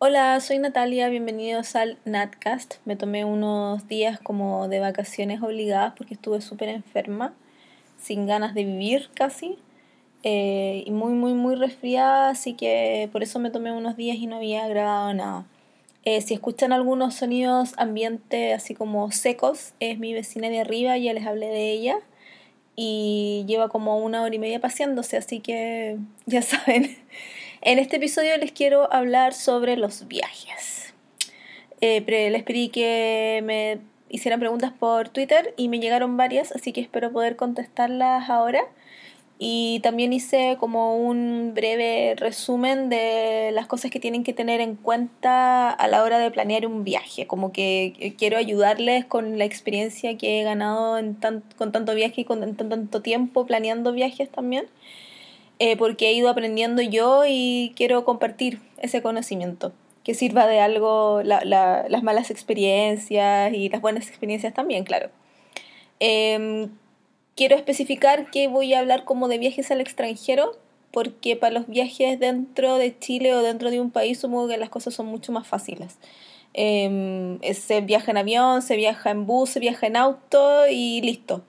Hola, soy Natalia, bienvenidos al Natcast. Me tomé unos días como de vacaciones obligadas porque estuve súper enferma, sin ganas de vivir casi, eh, y muy, muy, muy resfriada, así que por eso me tomé unos días y no había grabado nada. Eh, si escuchan algunos sonidos ambiente así como secos, es mi vecina de arriba, ya les hablé de ella, y lleva como una hora y media paseándose, así que ya saben. En este episodio les quiero hablar sobre los viajes. Eh, les pedí que me hicieran preguntas por Twitter y me llegaron varias, así que espero poder contestarlas ahora. Y también hice como un breve resumen de las cosas que tienen que tener en cuenta a la hora de planear un viaje. Como que quiero ayudarles con la experiencia que he ganado en con tanto viaje y con tanto tiempo planeando viajes también. Eh, porque he ido aprendiendo yo y quiero compartir ese conocimiento, que sirva de algo las malas experiencias y las buenas experiencias también, claro. Em, quiero especificar que voy a hablar como de viajes al extranjero, porque para los viajes dentro de Chile o dentro de un país supongo que las cosas son mucho más fáciles. Em, se viaja en avión, se viaja en bus, se viaja en auto y listo.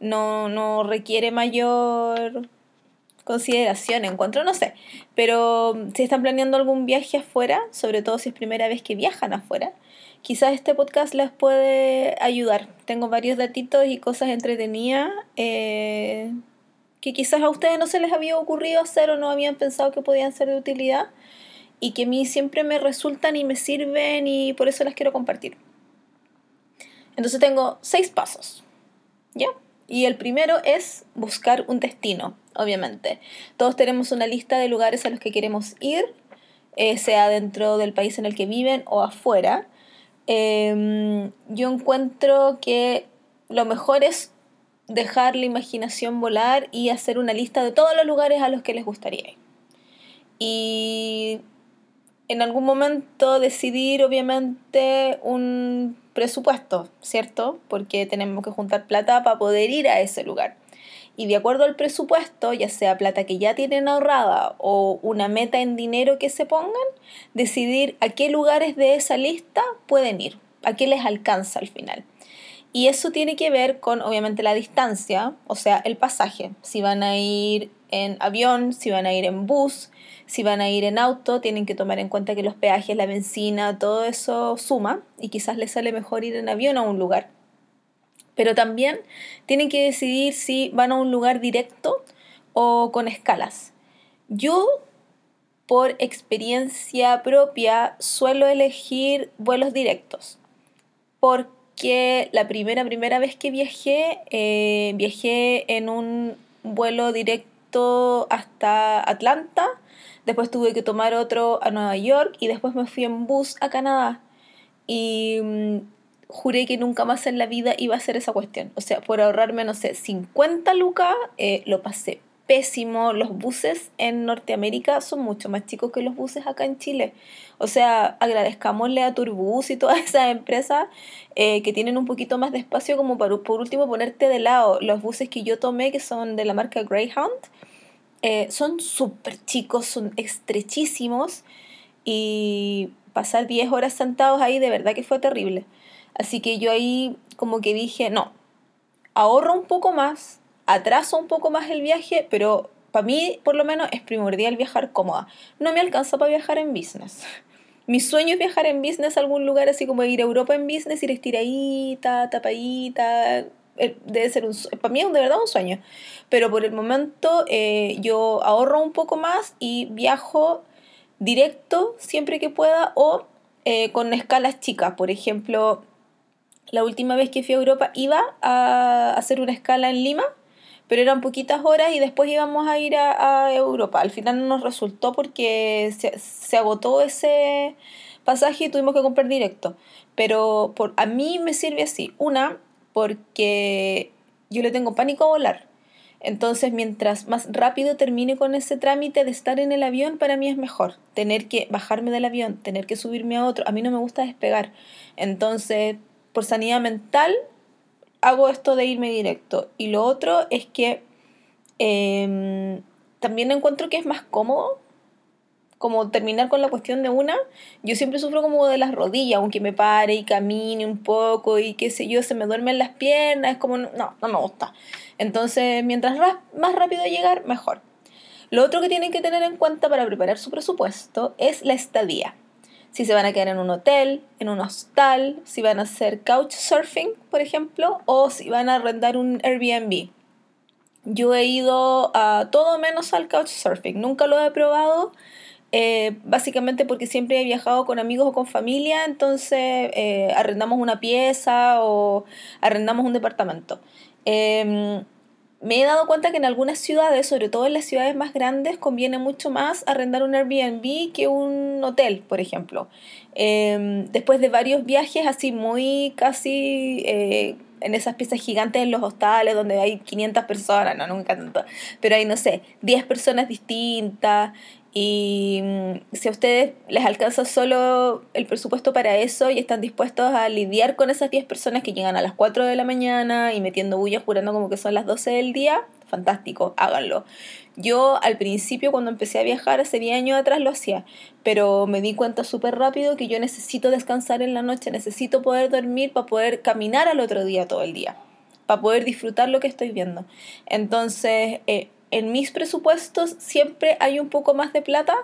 No, no requiere mayor consideración, encuentro, no sé. Pero mm, si están planeando algún viaje afuera, sobre todo si es primera vez que viajan afuera, quizás este podcast les puede ayudar. Tengo varios datitos y cosas entretenidas eh, que quizás a ustedes no se les había ocurrido hacer o no habían pensado que podían ser de utilidad y que a mí siempre me resultan y me sirven y por eso las quiero compartir. Entonces tengo seis pasos. ¿Ya? Y el primero es buscar un destino obviamente. Todos tenemos una lista de lugares a los que queremos ir, eh, sea dentro del país en el que viven o afuera. Em, yo encuentro que lo mejor es dejar la imaginación volar y hacer una lista de todos los lugares a los que les gustaría ir. Y en algún momento decidir, obviamente, un presupuesto, ¿cierto? Porque tenemos que juntar plata para poder ir a ese lugar y de acuerdo al presupuesto, ya sea plata que ya tienen ahorrada o una meta en dinero que se pongan, decidir a qué lugares de esa lista pueden ir, a qué les alcanza al final. Y eso tiene que ver con, obviamente, la distancia, o sea, el pasaje. Si van a ir en avión, si van a ir en bus, si van a ir en auto, tienen que tomar en cuenta que los peajes, la benzina, todo eso suma y quizás les sale mejor ir en avión a un lugar pero también tienen que decidir si van a un lugar directo o con escalas. Yo, por experiencia propia, suelo elegir vuelos directos, porque la primera, primera vez que viajé, eh, viajé en un vuelo directo hasta Atlanta, después tuve que tomar otro a Nueva York y después me fui en bus a Canadá. Y mm, juré que nunca más en la vida iba a hacer esa cuestión. O sea, por ahorrarme, no sé, 50 lucas, eh, lo pasé pésimo. Los buses en Norteamérica son mucho más chicos que los buses acá en Chile. O sea, agradezcámosle a Turbus y todas esas empresas eh, que tienen un poquito más de espacio como para, por último, ponerte de lado. Los buses que yo tomé, que son de la marca Greyhound, eh, son súper chicos, son estrechísimos y pasar 10 horas sentados ahí de verdad que fue terrible. Así que yo ahí como que dije, no, ahorro un poco más, atraso un poco más el viaje, pero para mí por lo menos es primordial viajar cómoda. No me alcanza para viajar en business. Mi sueño es viajar en business a algún lugar así como ir a Europa en business, ir estiradita, tapadita. Eh, debe ser un, para mí es de verdad un sueño. Pero por el momento eh, yo ahorro un poco más y viajo directo siempre que pueda o eh, con escalas chicas. Por ejemplo, la última vez que fui a Europa iba a hacer una escala en Lima, pero eran poquitas horas y después íbamos a ir a, Europa. Al final no nos resultó porque se, agotó ese pasaje y tuvimos que comprar directo. Pero por, a mí me sirve así. Una, porque yo le tengo pánico a volar. Entonces, mientras más rápido termine con ese trámite de estar en el avión, para mí es mejor. Tener que bajarme del avión, tener que subirme a otro. A mí no me gusta despegar. Entonces, por sanidad mental, hago esto de irme directo. Y lo otro es que em, también encuentro que es más cómodo como terminar con la cuestión de una, yo siempre sufro como de las rodillas, aunque me pare y camine un poco y qué sé yo, se me duermen las piernas, es como, no, no me gusta. Entonces, mientras más rápido llegar, mejor. Lo otro que tienen que tener en cuenta para preparar su presupuesto es la estadía. Si se van a quedar en un hotel, en un hostal, si van a hacer couchsurfing, por ejemplo, o si van a arrendar un Airbnb. Yo he ido a todo menos al couchsurfing, nunca lo he probado eh, básicamente porque siempre he viajado con amigos o con familia, entonces eh, arrendamos una pieza o arrendamos un departamento. Em, me he dado cuenta que en algunas ciudades, sobre todo en las ciudades más grandes, conviene mucho más arrendar un Airbnb que un hotel, por ejemplo. Em, después de varios viajes así muy casi eh, en esas piezas gigantes en los hostales donde hay 500 personas, no, nunca tanto, pero hay, no sé, 10 personas distintas, y mm, si a ustedes les alcanza solo el presupuesto para eso y están dispuestos a lidiar con esas 10 personas que llegan a las 4 de la mañana y metiendo bullas jurando como que son las 12 del día, fantástico, háganlo. Yo al principio cuando empecé a viajar hace 10 años atrás lo hacía, pero me di cuenta súper rápido que yo necesito descansar en la noche, necesito poder dormir para poder caminar al otro día todo el día, para poder disfrutar lo que estoy viendo. Entonces, eh, en mis presupuestos siempre hay un poco más de plata,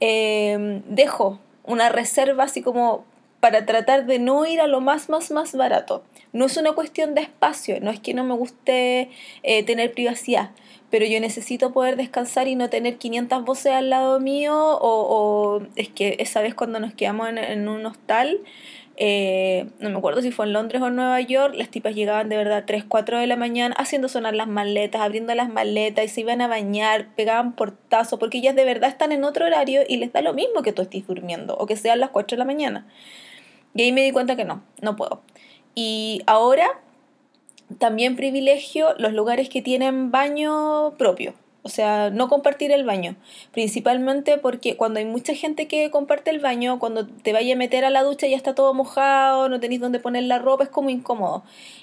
em, dejo una reserva así como para tratar de no ir a lo más, más, más barato. No es una cuestión de espacio, no es que no me guste eh, tener privacidad, pero yo necesito poder descansar y no tener 500 voces al lado mío o, es que esa vez cuando nos quedamos en, un hostal, eh, no me acuerdo si fue en Londres o en Nueva York, las tipas llegaban de verdad 3, 4 de la mañana haciendo sonar las maletas, abriendo las maletas y se iban a bañar, pegaban portazo, porque ellas de verdad están en otro horario y les da lo mismo que tú estés durmiendo o que sean las 4 de la mañana. Y ahí me di cuenta que no, no puedo. Y ahora también privilegio los lugares que tienen baño propio. O sea, no compartir el baño. Principalmente porque cuando hay mucha gente que comparte el baño, cuando te vaya a meter a la ducha ya está todo mojado, no tenéis dónde poner la ropa, es como incómodo.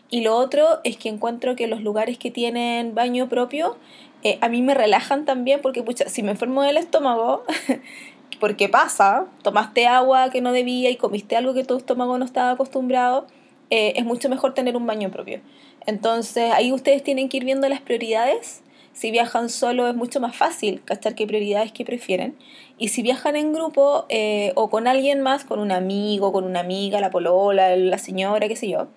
Y lo otro es que encuentro que los lugares que tienen baño propio, eh, a mí me relajan también porque, pucha, si me enfermo del estómago, porque pasa, tomaste agua que no debía y comiste algo que tu estómago no estaba acostumbrado, eh, es mucho mejor tener un baño propio. Entonces ahí ustedes tienen que ir viendo las prioridades si viajan solo es mucho más fácil cachar qué prioridades que prefieren. Y si viajan en grupo eh, o con alguien más, con un amigo, con una amiga, la polola, la señora, qué sé yo,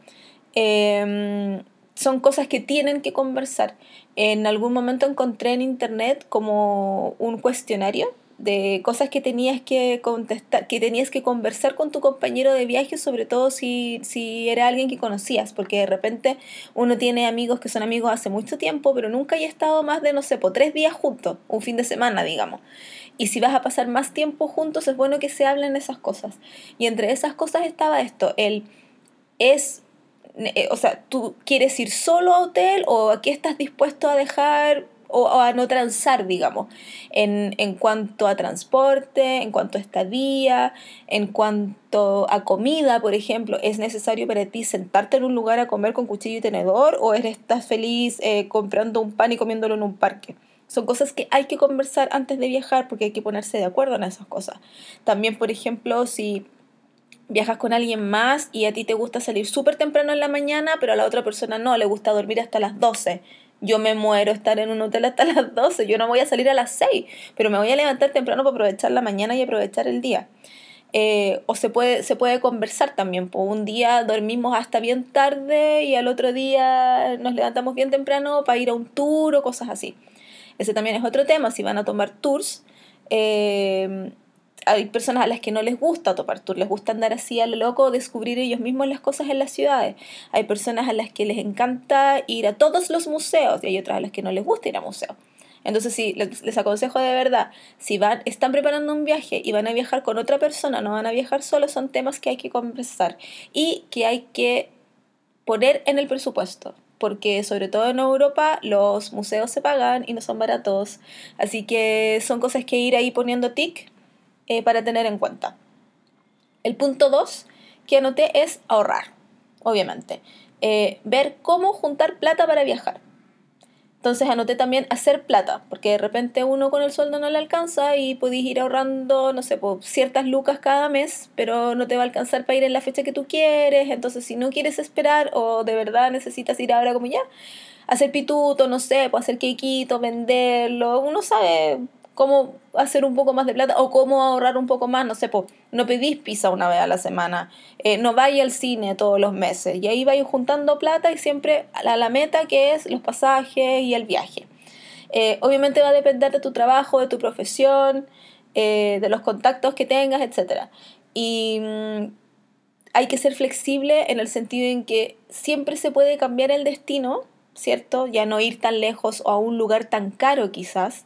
em, son cosas que tienen que conversar. En algún momento encontré en internet como un cuestionario de cosas que tenías que contestar, que tenías que conversar con tu compañero de viaje, sobre todo si, si era alguien que conocías, porque de repente uno tiene amigos que son amigos hace mucho tiempo, pero nunca haya estado más de, no sé, por tres días juntos, un fin de semana, digamos. Y si vas a pasar más tiempo juntos, es bueno que se hablen esas cosas. Y entre esas cosas estaba esto, el es eh, o sea, tú quieres ir solo a hotel o aquí estás dispuesto a dejar o, a no transar, digamos, en, en, cuanto a transporte, en cuanto a estadía, en cuanto a comida, por ejemplo, ¿es necesario para ti sentarte en un lugar a comer con cuchillo y tenedor o eres, estás feliz eh, comprando un pan y comiéndolo en un parque? Son cosas que hay que conversar antes de viajar porque hay que ponerse de acuerdo en esas cosas. También, por ejemplo, si viajas con alguien más y a ti te gusta salir súper temprano en la mañana, pero a la otra persona no, le gusta dormir hasta las 12 yo me muero estar en un hotel hasta las 12, yo no voy a salir a las 6, pero me voy a levantar temprano para aprovechar la mañana y aprovechar el día. Eh, o se puede, se puede conversar también, pues un día dormimos hasta bien tarde y al otro día nos levantamos bien temprano para ir a un tour o cosas así. Ese también es otro tema, si van a tomar tours. Eh, hay personas a las que no les gusta topar tour, les gusta andar así a lo loco, descubrir ellos mismos las cosas en las ciudades. Hay personas a las que les encanta ir a todos los museos y hay otras a las que no les gusta ir a museos. Entonces, sí, les, aconsejo de verdad, si van, están preparando un viaje y van a viajar con otra persona, no van a viajar solos, son temas que hay que conversar y que hay que poner en el presupuesto porque sobre todo en Europa los museos se pagan y no son baratos. Así que son cosas que ir ahí poniendo tic eh, para tener en cuenta. El punto 2 que anoté es ahorrar, obviamente. Eh, ver cómo juntar plata para viajar. Entonces anoté también hacer plata, porque de repente uno con el sueldo no le alcanza y podéis ir ahorrando, no sé, ciertas lucas cada mes, pero no te va a alcanzar para ir en la fecha que tú quieres. Entonces, si no quieres esperar o de verdad necesitas ir ahora como ya, hacer pituto, no sé, pues hacer quequito, venderlo, uno sabe cómo hacer un poco más de plata o cómo ahorrar un poco más, no sé, pues no pedís pizza una vez a la semana, eh, no vais al cine todos los meses y ahí vais juntando plata y siempre a la, meta que es los pasajes y el viaje. Eh, obviamente va a depender de tu trabajo, de tu profesión, eh, de los contactos que tengas, etc. Y mm, hay que ser flexible en el sentido en que siempre se puede cambiar el destino, ¿cierto? Ya no ir tan lejos o a un lugar tan caro quizás.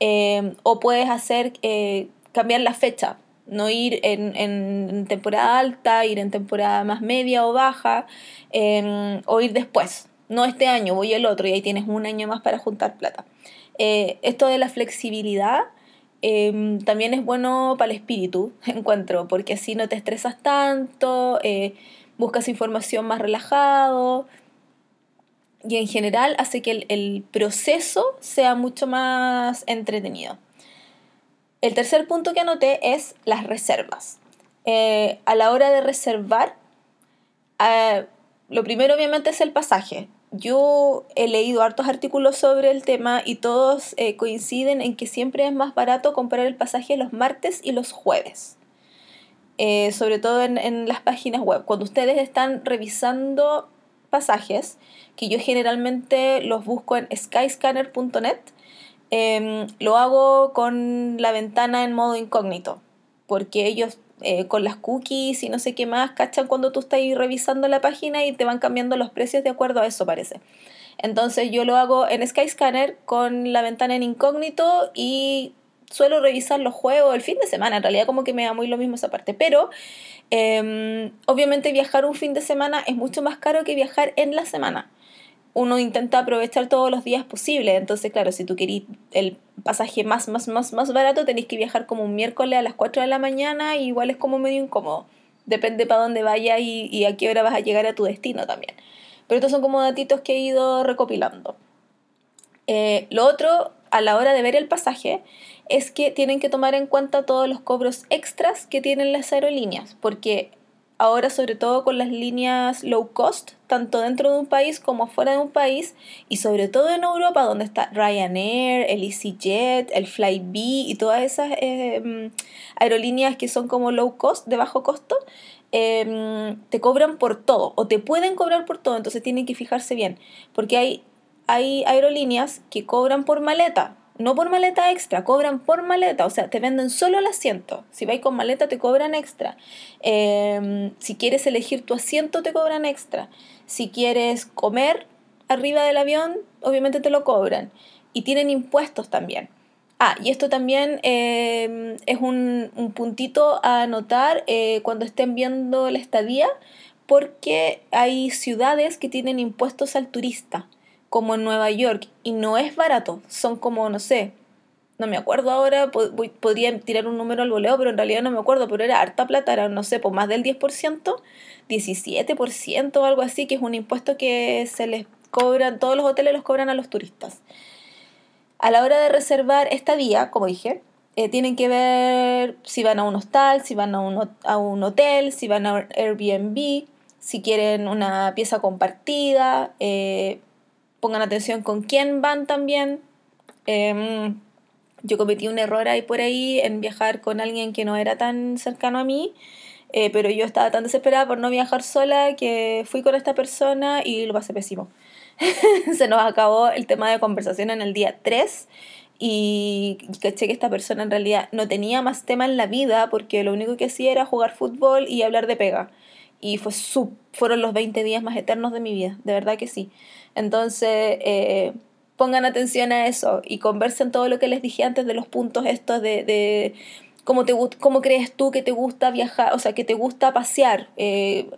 Eh, o puedes hacer eh, cambiar la fecha, no ir en, temporada alta, ir en temporada más media o baja, em, o ir después. No este año, voy el otro y ahí tienes un año más para juntar plata. Eh, esto de la flexibilidad em, también es bueno para el espíritu, encuentro, porque así no te estresas tanto, buscas información más relajado, y en general hace que el, proceso sea mucho más entretenido. El tercer punto que anoté es las reservas. Eh, a la hora de reservar, eh, lo primero obviamente es el pasaje. Yo he leído hartos artículos sobre el tema y todos eh, coinciden en que siempre es más barato comprar el pasaje los martes y los jueves. sobre todo en, en las páginas web. Cuando ustedes están revisando pasajes, que yo generalmente los busco en skyscanner.net, em, lo hago con la ventana en modo incógnito, porque ellos eh, con las cookies y no sé qué más cachan cuando tú estás revisando la página y te van cambiando los precios de acuerdo a eso, parece. Entonces yo lo hago en Skyscanner con la ventana en incógnito y suelo revisar los juegos el fin de semana. En realidad como que me da muy lo mismo esa parte. Pero em, obviamente viajar un fin de semana es mucho más caro que viajar en la semana uno intenta aprovechar todos los días posibles. Entonces, claro, si tú querís el pasaje más, más, más, más barato, tenéis que viajar como un miércoles a las 4 de la mañana y igual es como medio incómodo. Depende para dónde vayas y, a qué hora vas a llegar a tu destino también. Pero estos son como datitos que he ido recopilando. Eh, lo otro, a la hora de ver el pasaje, es que tienen que tomar en cuenta todos los cobros extras que tienen las aerolíneas, porque ahora sobre todo con las líneas low cost, tanto dentro de un país como fuera de un país, y sobre todo en Europa, donde está Ryanair, el EasyJet, el Flybe y todas esas em, aerolíneas que son como low cost, de bajo costo, em, te cobran por todo, o te pueden cobrar por todo, entonces tienen que fijarse bien, porque hay, hay aerolíneas que cobran por maleta, no por maleta extra, cobran por maleta, o sea, te venden solo el asiento. Si vais con maleta te cobran extra. Em, si quieres elegir tu asiento te cobran extra. Si quieres comer arriba del avión, obviamente te lo cobran. Y tienen impuestos también. Ah, y esto también em, es un, un, puntito a anotar eh, cuando estén viendo la estadía, porque hay ciudades que tienen impuestos al turista como en Nueva York y no es barato, son como, no sé, no me acuerdo ahora, podría tirar un número al voleo, pero en realidad no me acuerdo, pero era harta plata, era, no sé, por más del 10%, 17% o algo así, que es un impuesto que se les cobran, todos los hoteles los cobran a los turistas. A la hora de reservar estadía, como dije, eh, tienen que ver si van a un hostal, si van a un, a un hotel, si van a Airbnb, si quieren una pieza compartida, eh, pongan atención con quién van también. Em, yo cometí un error ahí por ahí en viajar con alguien que no era tan cercano a mí, eh, pero yo estaba tan desesperada por no viajar sola que fui con esta persona y lo pasé pésimo. Se nos acabó el tema de conversación en el día 3 y caché que esta persona en realidad no tenía más tema en la vida porque lo único que hacía era jugar fútbol y hablar de pega. Y fue fueron los 20 días más eternos de mi vida, de verdad que sí. Entonces, eh, pongan atención a eso y conversen todo lo que les dije antes de los puntos estos de, de cómo, te, cómo crees tú que te gusta viajar, o sea, que te gusta pasear. Eh,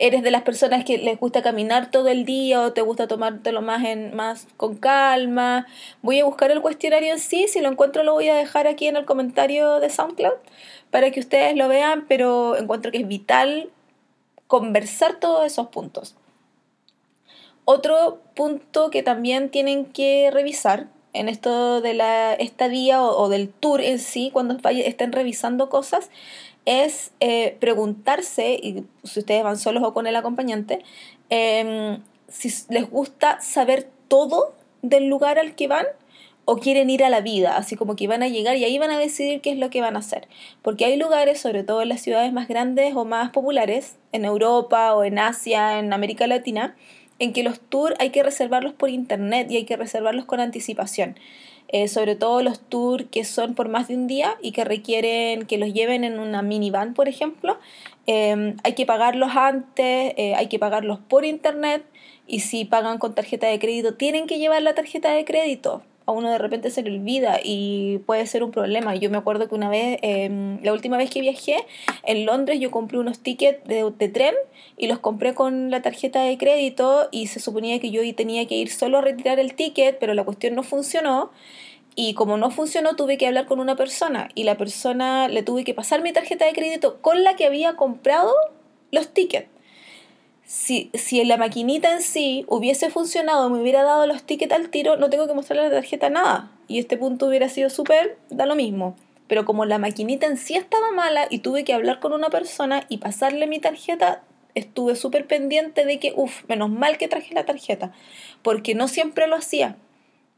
¿Eres de las personas que les gusta caminar todo el día o te gusta tomártelo más, en, más con calma? Voy a buscar el cuestionario en sí, si lo encuentro lo voy a dejar aquí en el comentario de SoundCloud para que ustedes lo vean, pero encuentro que es vital conversar todos esos puntos. Otro punto que también tienen que revisar en esto de la estadía o, o del tour en sí, cuando estén revisando cosas, es eh, preguntarse, y si ustedes van solos o con el acompañante, em, si les gusta saber todo del lugar al que van o quieren ir a la vida, así como que van a llegar y ahí van a decidir qué es lo que van a hacer. Porque hay lugares, sobre todo en las ciudades más grandes o más populares, en Europa o en Asia, en América Latina, en que los tours hay que reservarlos por internet y hay que reservarlos con anticipación. Eh, sobre todo los tours que son por más de un día y que requieren que los lleven en una minivan, por ejemplo, em, hay que pagarlos antes, eh, hay que pagarlos por internet y si pagan con tarjeta de crédito, tienen que llevar la tarjeta de crédito a uno de repente se le olvida y puede ser un problema. Yo me acuerdo que una vez, em, la última vez que viajé en Londres, yo compré unos tickets de, de, tren y los compré con la tarjeta de crédito y se suponía que yo tenía que ir solo a retirar el ticket, pero la cuestión no funcionó. Y como no funcionó, tuve que hablar con una persona y la persona le tuve que pasar mi tarjeta de crédito con la que había comprado los tickets si, si la maquinita en sí hubiese funcionado, me hubiera dado los tickets al tiro, no tengo que mostrarle la tarjeta nada. Y este punto hubiera sido súper, da lo mismo. Pero como la maquinita en sí estaba mala y tuve que hablar con una persona y pasarle mi tarjeta, estuve súper pendiente de que, uff, menos mal que traje la tarjeta, porque no siempre lo hacía.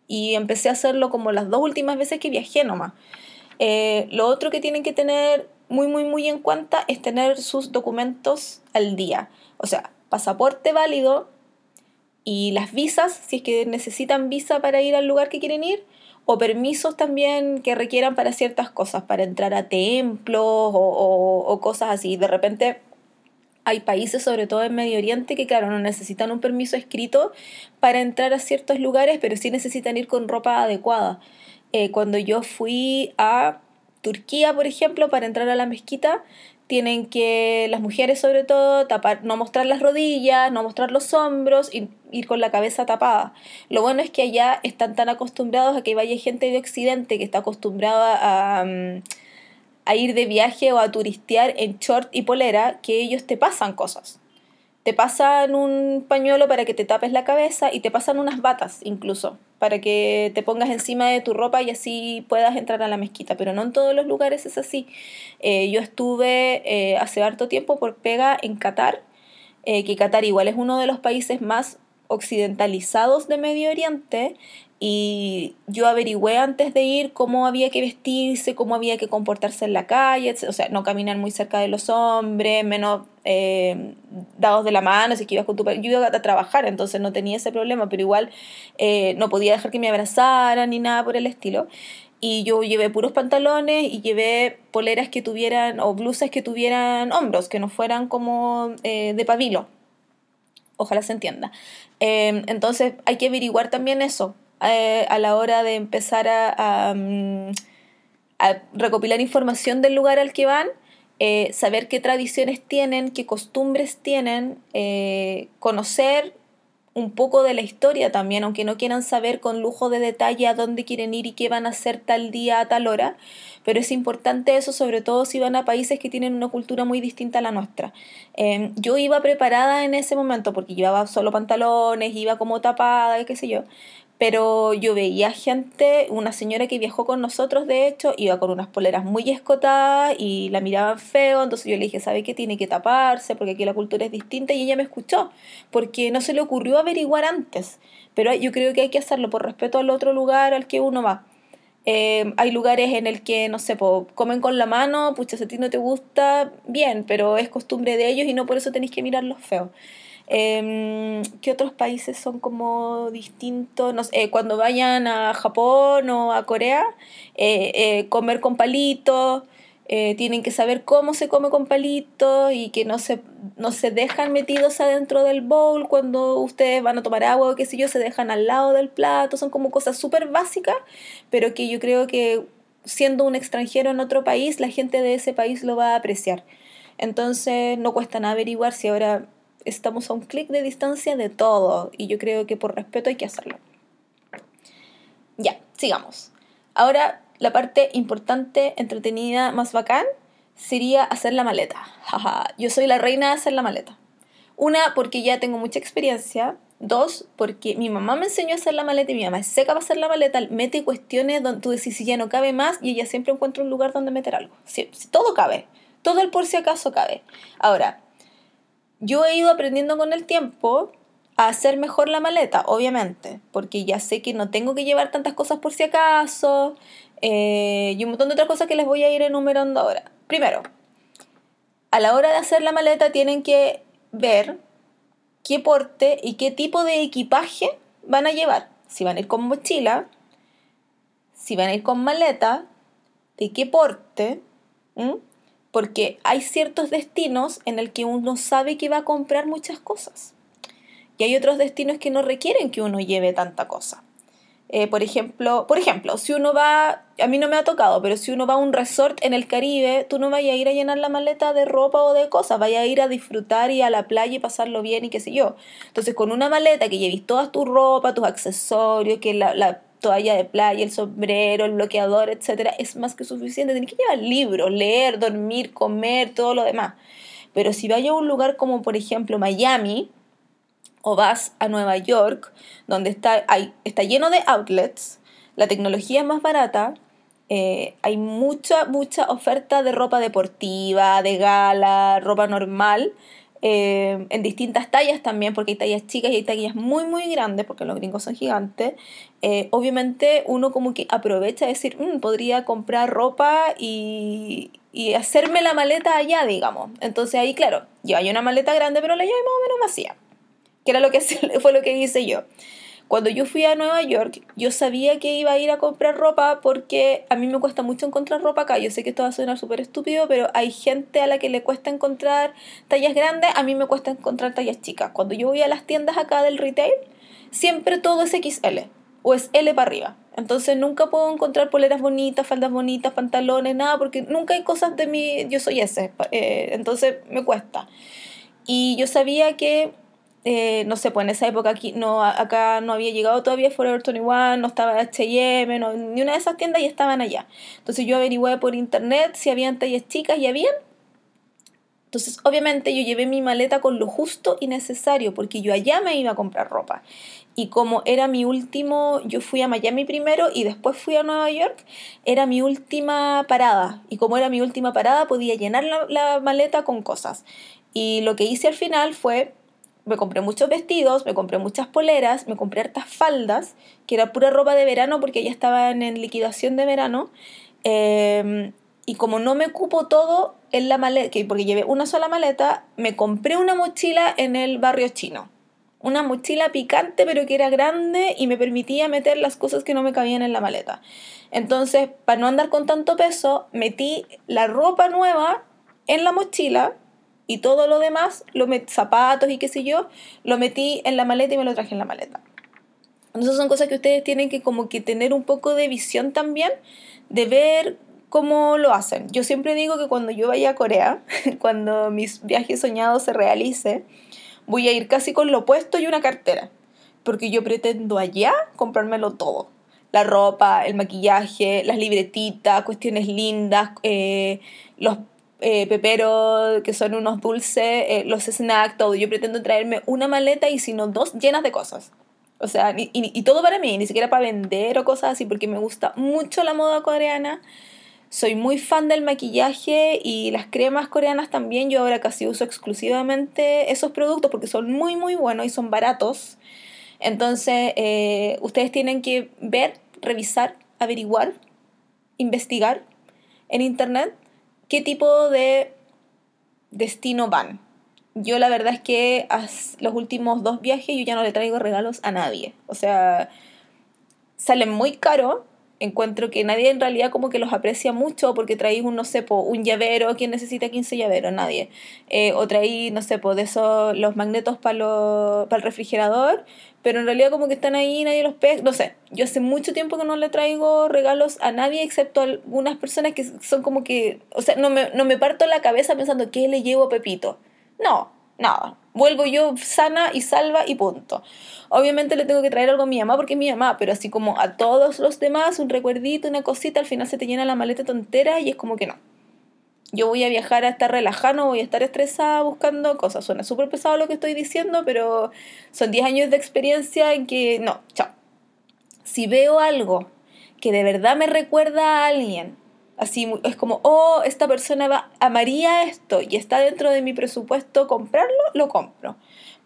Y empecé a hacerlo como las dos últimas veces que viajé nomás. Eh, lo otro que tienen que tener muy, muy, muy en cuenta es tener sus documentos al día. O sea, pasaporte válido y las visas, si es que necesitan visa para ir al lugar que quieren ir, o permisos también que requieran para ciertas cosas, para entrar a templos o, cosas así. De repente hay países, sobre todo en Medio Oriente, que claro, no necesitan un permiso escrito para entrar a ciertos lugares, pero sí necesitan ir con ropa adecuada. Eh, cuando yo fui a Turquía, por ejemplo, para entrar a la mezquita, tienen que, las mujeres sobre todo, tapar, no mostrar las rodillas, no mostrar los hombros y ir con la cabeza tapada. Lo bueno es que allá están tan acostumbrados a que vaya gente de Occidente que está acostumbrada a, mm, a ir de viaje o a turistear en short y polera, que ellos te pasan cosas. Te pasan un pañuelo para que te tapes la cabeza y te pasan unas batas incluso para que te pongas encima de tu ropa y así puedas entrar a la mezquita, pero no en todos los lugares es así. Eh, yo estuve eh, hace harto tiempo por pega en Qatar, eh, que Qatar igual es uno de los países más occidentalizados de Medio Oriente y yo averigüé antes de ir cómo había que vestirse, cómo había que comportarse en la calle, o sea, no caminar muy cerca de los hombres, menos eh, dados de la mano, si que ibas con tu Yo iba a trabajar, entonces no tenía ese problema, pero igual eh, no podía dejar que me abrazaran ni nada por el estilo. Y yo llevé puros pantalones y llevé poleras que tuvieran, o blusas que tuvieran hombros, que no fueran como eh, de pabilo. Ojalá se entienda. entonces hay que averiguar también eso eh, a la hora de empezar a, mm, a, recopilar información del lugar al que van, eh, saber qué tradiciones tienen, qué costumbres tienen, eh, conocer un poco de la historia también, aunque no quieran saber con lujo de detalle a dónde quieren ir y qué van a hacer tal día a tal hora, pero es importante eso, sobre todo si van a países que tienen una cultura muy distinta a la nuestra. yo iba preparada en ese momento porque llevaba solo pantalones, iba como tapada y qué sé yo, pero yo veía gente, una señora que viajó con nosotros, de hecho, iba con unas poleras muy escotadas y la miraban feo, entonces yo le dije, ¿sabe qué? Tiene que taparse porque aquí la cultura es distinta y ella me escuchó, porque no se le ocurrió averiguar antes, pero yo creo que hay que hacerlo por respeto al otro lugar al que uno va. Eh, hay lugares en el que, no sé, comen con la mano, pucha, a ti no te gusta, bien, pero es costumbre de ellos y no por eso tenéis que mirarlos feos. Eh, ¿Qué otros países son como distintos? No sé, eh, cuando vayan a Japón o a Corea, eh, eh, comer con palitos, tienen que saber cómo se come con palitos y que no se, no se dejan metidos adentro del bowl cuando ustedes van a tomar agua o qué sé yo, se dejan al lado del plato. Son como cosas súper básicas, pero que yo creo que siendo un extranjero en otro país, la gente de ese país lo va a apreciar. Entonces no cuesta nada averiguar si ahora estamos a un clic de distancia de todo y yo creo que por respeto hay que hacerlo. Ya, sigamos. Ahora la parte importante, entretenida, más bacán sería hacer la maleta. Yo soy la reina de hacer la maleta. Una, porque ya tengo mucha experiencia Dos, porque mi mamá me enseñó a hacer la maleta y mi mamá es seca para hacer la maleta, mete cuestiones donde tú decís si ya no cabe más y ella siempre encuentra un lugar donde meter algo. Si, todo cabe, todo el por si acaso cabe. Ahora, yo he ido aprendiendo con el tiempo a hacer mejor la maleta, obviamente, porque ya sé que no tengo que llevar tantas cosas por si acaso eh, y un montón de otras cosas que les voy a ir enumerando ahora. Primero, a la hora de hacer la maleta tienen que ver qué porte y qué tipo de equipaje van a llevar. Si van a ir con mochila, si van a ir con maleta, de qué porte, porque hay ciertos destinos en el que uno sabe que va a comprar muchas cosas. Y hay otros destinos que no requieren que uno lleve tanta cosa. Eh, por, ejemplo, por ejemplo, si uno va, a mí no me ha tocado, pero si uno va a un resort en el Caribe, tú no vayas a ir a llenar la maleta de ropa o de cosas, vayas a ir a disfrutar y a la playa y pasarlo bien y qué sé yo. Entonces, con una maleta que lleves toda tu ropa, tus accesorios, que la toalla de playa, el sombrero, el bloqueador, etcétera, es más que suficiente. Tienes que llevar libros, leer, dormir, comer, todo lo demás. Pero si vayas a un lugar como, por ejemplo, Miami, o vas a Nueva York, donde está, hay, está lleno de outlets, la tecnología es más barata, eh, hay mucha, mucha oferta de ropa deportiva, de gala, ropa normal, eh, en distintas tallas también, porque hay tallas chicas y hay tallas muy, muy grandes, porque los gringos son gigantes. Eh, obviamente uno como que aprovecha de decir, mm, podría comprar ropa y, y hacerme la maleta allá, digamos. Entonces ahí, claro, yo hay una maleta grande, pero la llevo más o menos vacía que era lo que fue lo que hice yo. Cuando yo fui a Nueva York, yo sabía que iba a ir a comprar ropa porque a mí me cuesta mucho encontrar ropa acá. Yo sé que esto va a sonar súper estúpido, pero hay gente a la que le cuesta encontrar tallas grandes, a mí me cuesta encontrar tallas chicas. Cuando yo voy a las tiendas acá del retail, siempre todo es XL o es L para arriba. Entonces nunca puedo encontrar poleras bonitas, faldas bonitas, pantalones, nada, porque nunca hay cosas de mí, yo soy ese. Eh, entonces me cuesta. Y yo sabía que eh, no sé, pues en esa época aquí no, acá no había llegado todavía Forever 21, no estaba H&M, no, ni una de esas tiendas y estaban allá. Entonces yo averigué por internet si habían tallas chicas y habían. Entonces obviamente yo llevé mi maleta con lo justo y necesario porque yo allá me iba a comprar ropa. Y como era mi último, yo fui a Miami primero y después fui a Nueva York, era mi última parada. Y como era mi última parada podía llenar la, maleta con cosas. Y lo que hice al final fue me compré muchos vestidos, me compré muchas poleras, me compré hartas faldas, que era pura ropa de verano porque ya estaban en liquidación de verano. Em, y como no me cupo todo en la maleta, porque llevé una sola maleta, me compré una mochila en el barrio chino. Una mochila picante pero que era grande y me permitía meter las cosas que no me cabían en la maleta. Entonces, para no andar con tanto peso, metí la ropa nueva en la mochila y todo lo demás, lo zapatos y qué sé yo, lo metí en la maleta y me lo traje en la maleta. Entonces son cosas que ustedes tienen que como que tener un poco de visión también, de ver cómo lo hacen. Yo siempre digo que cuando yo vaya a Corea, cuando mis viajes soñados se realicen, voy a ir casi con lo opuesto y una cartera, porque yo pretendo allá comprármelo todo. La ropa, el maquillaje, las libretitas, cuestiones lindas, eh, los eh, pepero, que son unos dulces, eh, los snacks, todo. Yo pretendo traerme una maleta y si no dos llenas de cosas. O sea, y, y, todo para mí, ni siquiera para vender o cosas así, porque me gusta mucho la moda coreana. Soy muy fan del maquillaje y las cremas coreanas también. Yo ahora casi uso exclusivamente esos productos porque son muy, muy buenos y son baratos. Entonces, eh, ustedes tienen que ver, revisar, averiguar, investigar en internet qué tipo de destino van. Yo la verdad es que los últimos dos viajes yo ya no le traigo regalos a nadie. O sea, salen muy caros. Encuentro que nadie en realidad como que los aprecia mucho porque traéis un, no sé, un llavero. ¿Quién necesita 15 llaveros? Nadie. Eh, o traéis, no sé, de esos, los magnetos para el refrigerador pero en realidad como que están ahí, nadie los pega, no sé, yo hace mucho tiempo que no le traigo regalos a nadie excepto a algunas personas que son como que, o sea, no me, no me parto la cabeza pensando qué le llevo a Pepito. No, nada, vuelvo yo sana y salva y punto. Obviamente le tengo que traer algo a mi mamá porque es mi mamá, pero así como a todos los demás, un recuerdito, una cosita, al final se te llena la maleta tontera y es como que no. yo voy a viajar a estar relajada, voy a estar estresada buscando cosas. Suena súper pesado lo que estoy diciendo, pero son 10 años de experiencia en que no, chao. Si veo algo que de verdad me recuerda a alguien, así es como, oh, esta persona va, amaría esto y está dentro de mi presupuesto comprarlo, lo compro.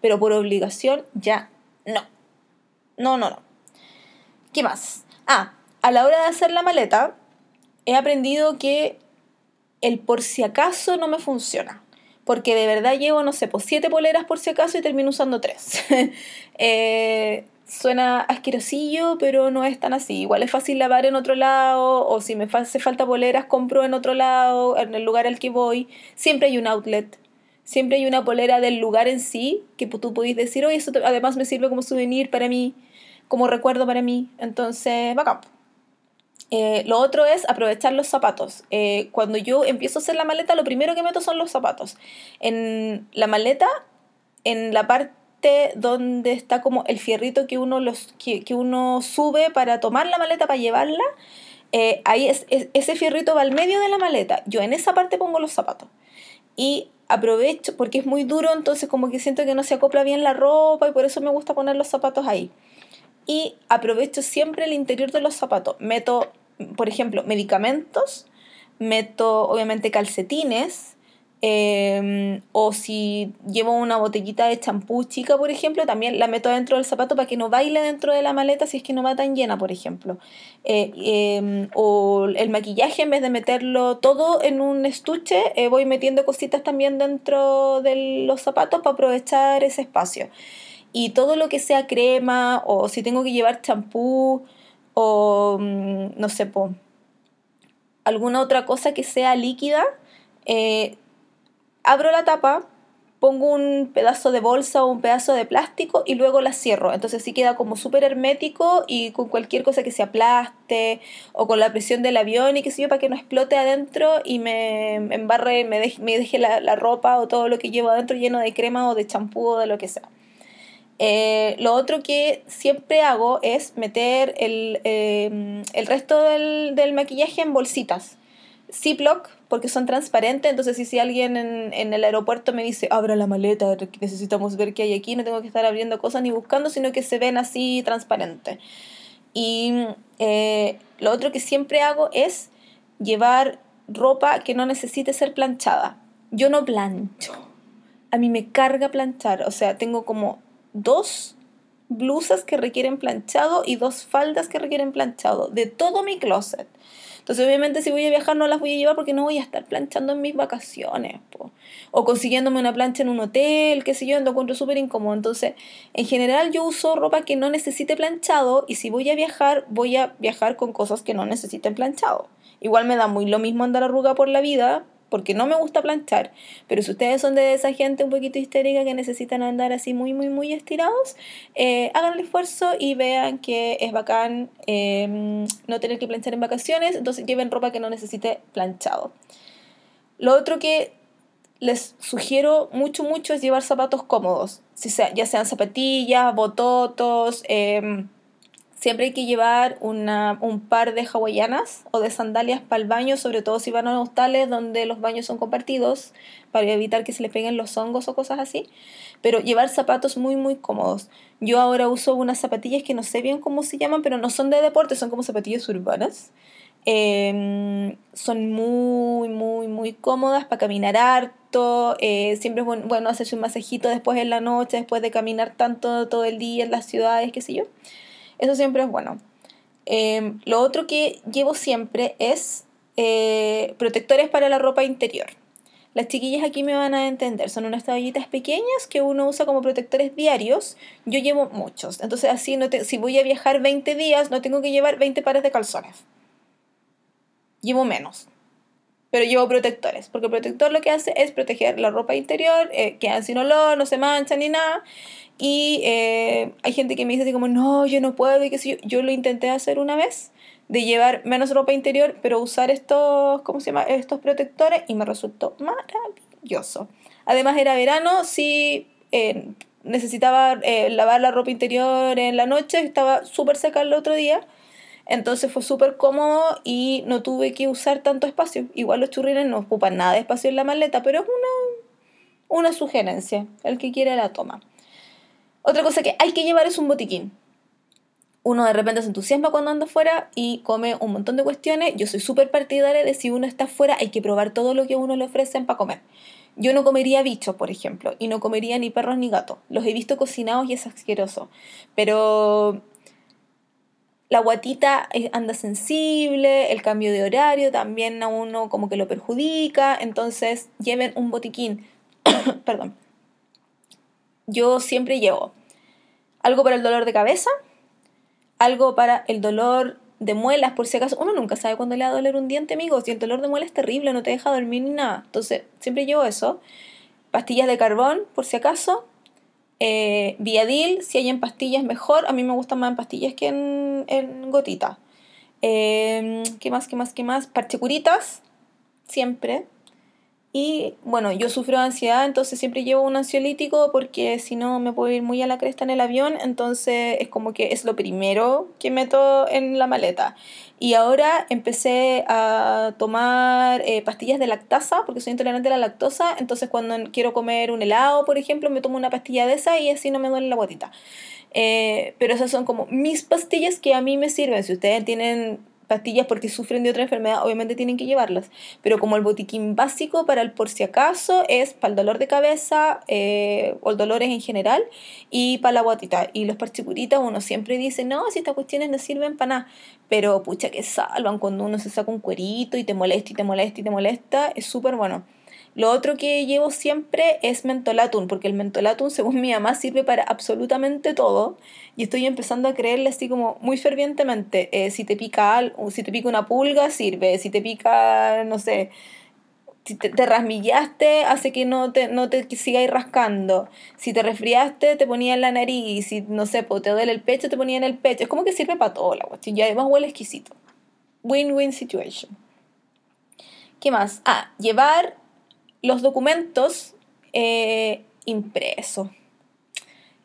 Pero por obligación ya no. No, no, no. ¿Qué más? Ah, a la hora de hacer la maleta, he aprendido que el por si acaso no me funciona. Porque de verdad llevo, no sé, pues siete poleras por si acaso y termino usando tres. Eh, suena asquerosillo, pero no es tan así. Igual es fácil lavar en otro lado, o si me hace falta poleras, compro en otro lado, en el lugar al que voy. Siempre hay un outlet. Siempre hay una polera del lugar en sí que tú podéis decir, oye, eso además me sirve como souvenir para mí, como recuerdo para mí. Entonces, bacán. Eh, lo otro es aprovechar los zapatos. Eh, cuando yo empiezo a hacer la maleta, lo primero que meto son los zapatos. En la maleta, en la parte donde está como el fierrito que uno, los, que, uno sube para tomar la maleta, para llevarla, eh, ahí es, ese fierrito va al medio de la maleta. Yo en esa parte pongo los zapatos. Y aprovecho, porque es muy duro, entonces como que siento que no se acopla bien la ropa y por eso me gusta poner los zapatos ahí. Y aprovecho siempre el interior de los zapatos. Meto por ejemplo, medicamentos, meto obviamente calcetines, em, o si llevo una botellita de champú chica, por ejemplo, también la meto dentro del zapato para que no baile dentro de la maleta si es que no va tan llena, por ejemplo. Eh, em, o el maquillaje, en vez de meterlo todo en un estuche, eh, voy metiendo cositas también dentro de los zapatos para aprovechar ese espacio. Y todo lo que sea crema, o si tengo que llevar champú, o mm, no sé, alguna otra cosa que sea líquida, eh, abro la tapa, pongo un pedazo de bolsa o un pedazo de plástico y luego la cierro. Entonces sí queda como súper hermético y con cualquier cosa que se aplaste o con la presión del avión y que sé yo para que no explote adentro y me, embarre, me deje, la, ropa o todo lo que llevo adentro lleno de crema o de champú o de lo que sea. Eh, lo otro que siempre hago es meter el, em, el resto del, del, maquillaje en bolsitas. Ziploc, porque son transparentes, entonces si, si alguien en, en, el aeropuerto me dice, abra la maleta, necesitamos ver qué hay aquí, no tengo que estar abriendo cosas ni buscando, sino que se ven así transparentes. Y eh, lo otro que siempre hago es llevar ropa que no necesite ser planchada. Yo no plancho. A mí me carga planchar, o sea, tengo como dos blusas que requieren planchado y dos faldas que requieren planchado de todo mi closet. Entonces, obviamente, si voy a viajar, no las voy a llevar porque no voy a estar planchando en mis vacaciones. O consiguiéndome una plancha en un hotel, qué sé yo, lo encuentro súper incómodo. Entonces, en general, yo uso ropa que no necesite planchado y si voy a viajar, voy a viajar con cosas que no necesiten planchado. Igual me da muy lo mismo andar arruga por la vida, porque no me gusta planchar. Pero si ustedes son de esa gente un poquito histérica que necesitan andar así muy, muy, muy estirados, eh, hagan el esfuerzo y vean que es bacán em, no tener que planchar en vacaciones, entonces lleven ropa que no necesite planchado. Lo otro que les sugiero mucho, mucho es llevar zapatos cómodos, si ya sean zapatillas, bototos, eh, Siempre hay que llevar una, un par de hawaianas o de sandalias para el baño, sobre todo si van a hostales donde los baños son compartidos, para evitar que se les peguen los hongos o cosas así. Pero llevar zapatos muy, muy cómodos. Yo ahora uso unas zapatillas que no sé bien cómo se llaman, pero no son de deporte, son como zapatillas urbanas. Em, son muy, muy, muy cómodas para caminar harto. Eh, siempre es bueno, bueno hacerse un masajito después en la noche, después de caminar tanto todo el día en las ciudades, qué sé yo. Eso siempre es bueno. Em, lo otro que llevo siempre es eh, protectores para la ropa interior. Las chiquillas aquí me van a entender, son unas toallitas pequeñas que uno usa como protectores diarios. Yo llevo muchos, entonces así no te, si voy a viajar 20 días no tengo que llevar 20 pares de calzones. Llevo menos, pero llevo protectores, porque el protector lo que hace es proteger la ropa interior, eh, quedan sin olor, no se mancha ni nada. Y eh, hay gente que me dice así como, no, yo no puedo y qué sé yo. Yo lo intenté hacer una vez, de llevar menos ropa interior, pero usar estos, ¿cómo se llama? Estos protectores y me resultó maravilloso. Además era verano, sí eh, necesitaba eh, lavar la ropa interior en la noche, estaba súper seca el otro día. Entonces fue súper cómodo y no tuve que usar tanto espacio. Igual los churrines no ocupan nada de espacio en la maleta, pero es una, una sugerencia. El que quiera la toma. Otra cosa que hay que llevar es un botiquín. Uno de repente se entusiasma cuando anda afuera y come un montón de cuestiones. Yo soy súper partidaria de si uno está afuera hay que probar todo lo que uno le ofrecen para comer. Yo no comería bichos, por ejemplo, y no comería ni perros ni gatos. Los he visto cocinados y es asqueroso. Pero la guatita anda sensible, el cambio de horario también a uno como que lo perjudica, entonces lleven un botiquín. Perdón. Yo siempre llevo algo para el dolor de cabeza, algo para el dolor de muelas, por si acaso. Uno nunca sabe cuándo le va a doler un diente, amigos. Y el dolor de muelas es terrible, no te deja dormir ni nada. Entonces, siempre llevo eso. Pastillas de carbón, por si acaso. Eh, Viadil, si hay en pastillas, mejor. A mí me gustan más en pastillas que en, en gotita. Eh, ¿Qué más, qué más, qué más? Parchecuritas, siempre. Y bueno, yo sufro de ansiedad, entonces siempre llevo un ansiolítico porque si no me puedo ir muy a la cresta en el avión, entonces es como que es lo primero que meto en la maleta. Y ahora empecé a tomar eh, pastillas de lactasa porque soy intolerante a la lactosa, entonces cuando quiero comer un helado, por ejemplo, me tomo una pastilla de esa y así no me duele la guatita. Eh, pero esas son como mis pastillas que a mí me sirven. Si ustedes tienen pastillas porque sufren de otra enfermedad, obviamente tienen que llevarlas. Pero como el botiquín básico para el por si acaso es para el dolor de cabeza eh, o dolores en general y para la guatita. Y los parchicuritas uno siempre dice, no, si estas cuestiones no sirven para nada. Pero pucha que salvan cuando uno se saca un cuerito y te molesta y te molesta y te molesta, es súper bueno. Lo otro que llevo siempre es mentolatum, porque el mentolatum, según mi mamá, sirve para absolutamente todo. Y estoy empezando a creerle así como muy fervientemente. Eh, si te pica si te pica una pulga, sirve. Si te pica, no sé, si te, rasmillaste, hace que no te, no te sigáis rascando. Si te resfriaste, te ponía en la nariz. Si, no sé, te duele el pecho, te ponía en el pecho. Es como que sirve para todo la cuestión. Y además huele exquisito. Win-win situation. ¿Qué más? Ah, llevar los documentos eh, impresos.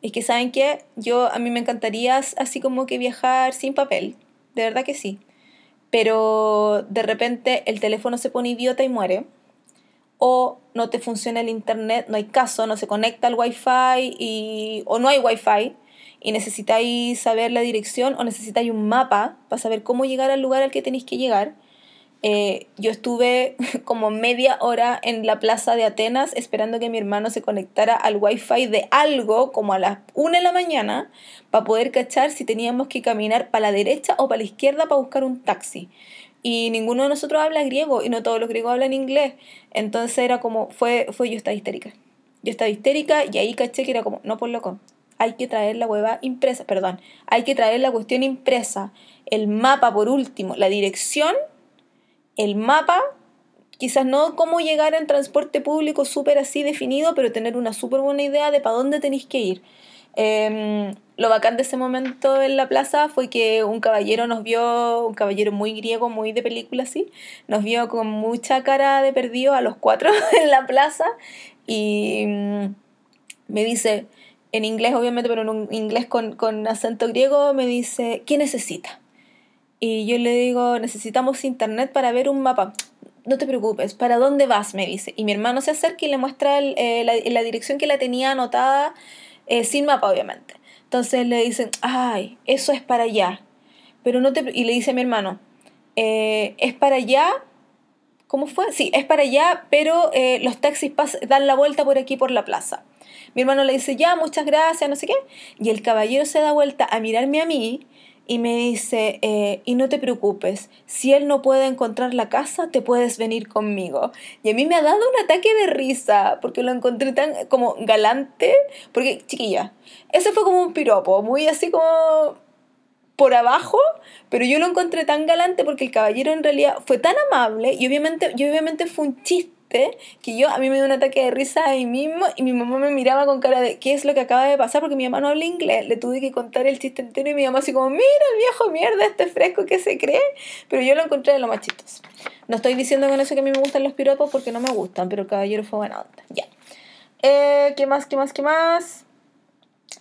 Es que saben que yo a mí me encantaría así como que viajar sin papel, de verdad que sí. Pero de repente el teléfono se pone idiota y muere. O no te funciona el internet, no hay caso, no se conecta al wifi y, o no hay wifi y necesitáis saber la dirección o necesitáis un mapa para saber cómo llegar al lugar al que tenéis que llegar eh, yo estuve como media hora en la plaza de Atenas esperando que mi hermano se conectara al wifi de algo como a las 1 de la mañana para poder cachar si teníamos que caminar para la derecha o para la izquierda para buscar un taxi. Y ninguno de nosotros habla griego y no todos los griegos hablan inglés. Entonces era como, fue, fue yo estaba histérica. Yo estaba histérica y ahí caché que era como, no por loco, hay que traer la hueva impresa, perdón, hay que traer la cuestión impresa, el mapa por último, la dirección el mapa, quizás no cómo llegar en transporte público súper así definido, pero tener una súper buena idea de para dónde tenéis que ir. Em, lo bacán de ese momento en la plaza fue que un caballero nos vio, un caballero muy griego, muy de película así, nos vio con mucha cara de perdido a los cuatro en la plaza y mm, me dice, en inglés obviamente, pero en inglés con, con acento griego, me dice, ¿qué necesita? Y yo le digo, necesitamos internet para ver un mapa. No te preocupes, ¿para dónde vas? Me dice. Y mi hermano se acerca y le muestra eh, la, dirección que la tenía anotada eh, sin mapa, obviamente. Entonces le dicen, ay, eso es para allá. Pero no te... Y le dice a mi hermano, eh, es para allá. ¿Cómo fue? Sí, es para allá, pero los taxis dan la vuelta por aquí, por la plaza. Mi hermano le dice, ya, muchas gracias, no sé qué. Y el caballero se da vuelta a mirarme a mí y me dice, eh, y no te preocupes, si él no puede encontrar la casa, te puedes venir conmigo. Y a mí me ha dado un ataque de risa, porque lo encontré tan como galante, porque chiquilla, ese fue como un piropo, muy así como por abajo, pero yo lo encontré tan galante porque el caballero en realidad fue tan amable y obviamente, y obviamente fue un chiste que yo a mí me dio un ataque de risa ahí mismo y mi mamá me miraba con cara de ¿qué es lo que acaba de pasar? Porque mi mamá no habla inglés, le tuve que contar el chiste entero y mi mamá así como mira el viejo mierda este fresco que se cree, pero yo lo encontré de lo más. No estoy diciendo con eso que a mí me gustan los piropos porque no me gustan, pero el caballero fue buena onda. Ya. Eh, ¿Qué más? ¿Qué más? ¿Qué más?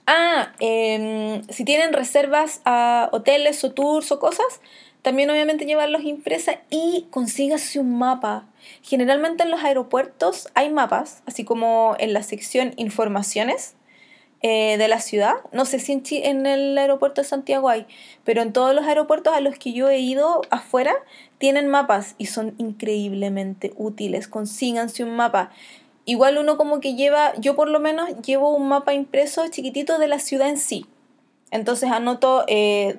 Ah, em, si tienen reservas a hoteles o tours o cosas, también obviamente llevarlos impresa y consígase un mapa. Generalmente en los aeropuertos hay mapas, así como en la sección informaciones eh, de la ciudad. No sé si en, en el aeropuerto de Santiago hay, pero en todos los aeropuertos a los que yo he ido afuera tienen mapas y son increíblemente útiles. Consíganse un mapa. Igual uno como que lleva, yo por lo menos llevo un mapa impreso chiquitito de la ciudad en sí. Entonces anoto eh,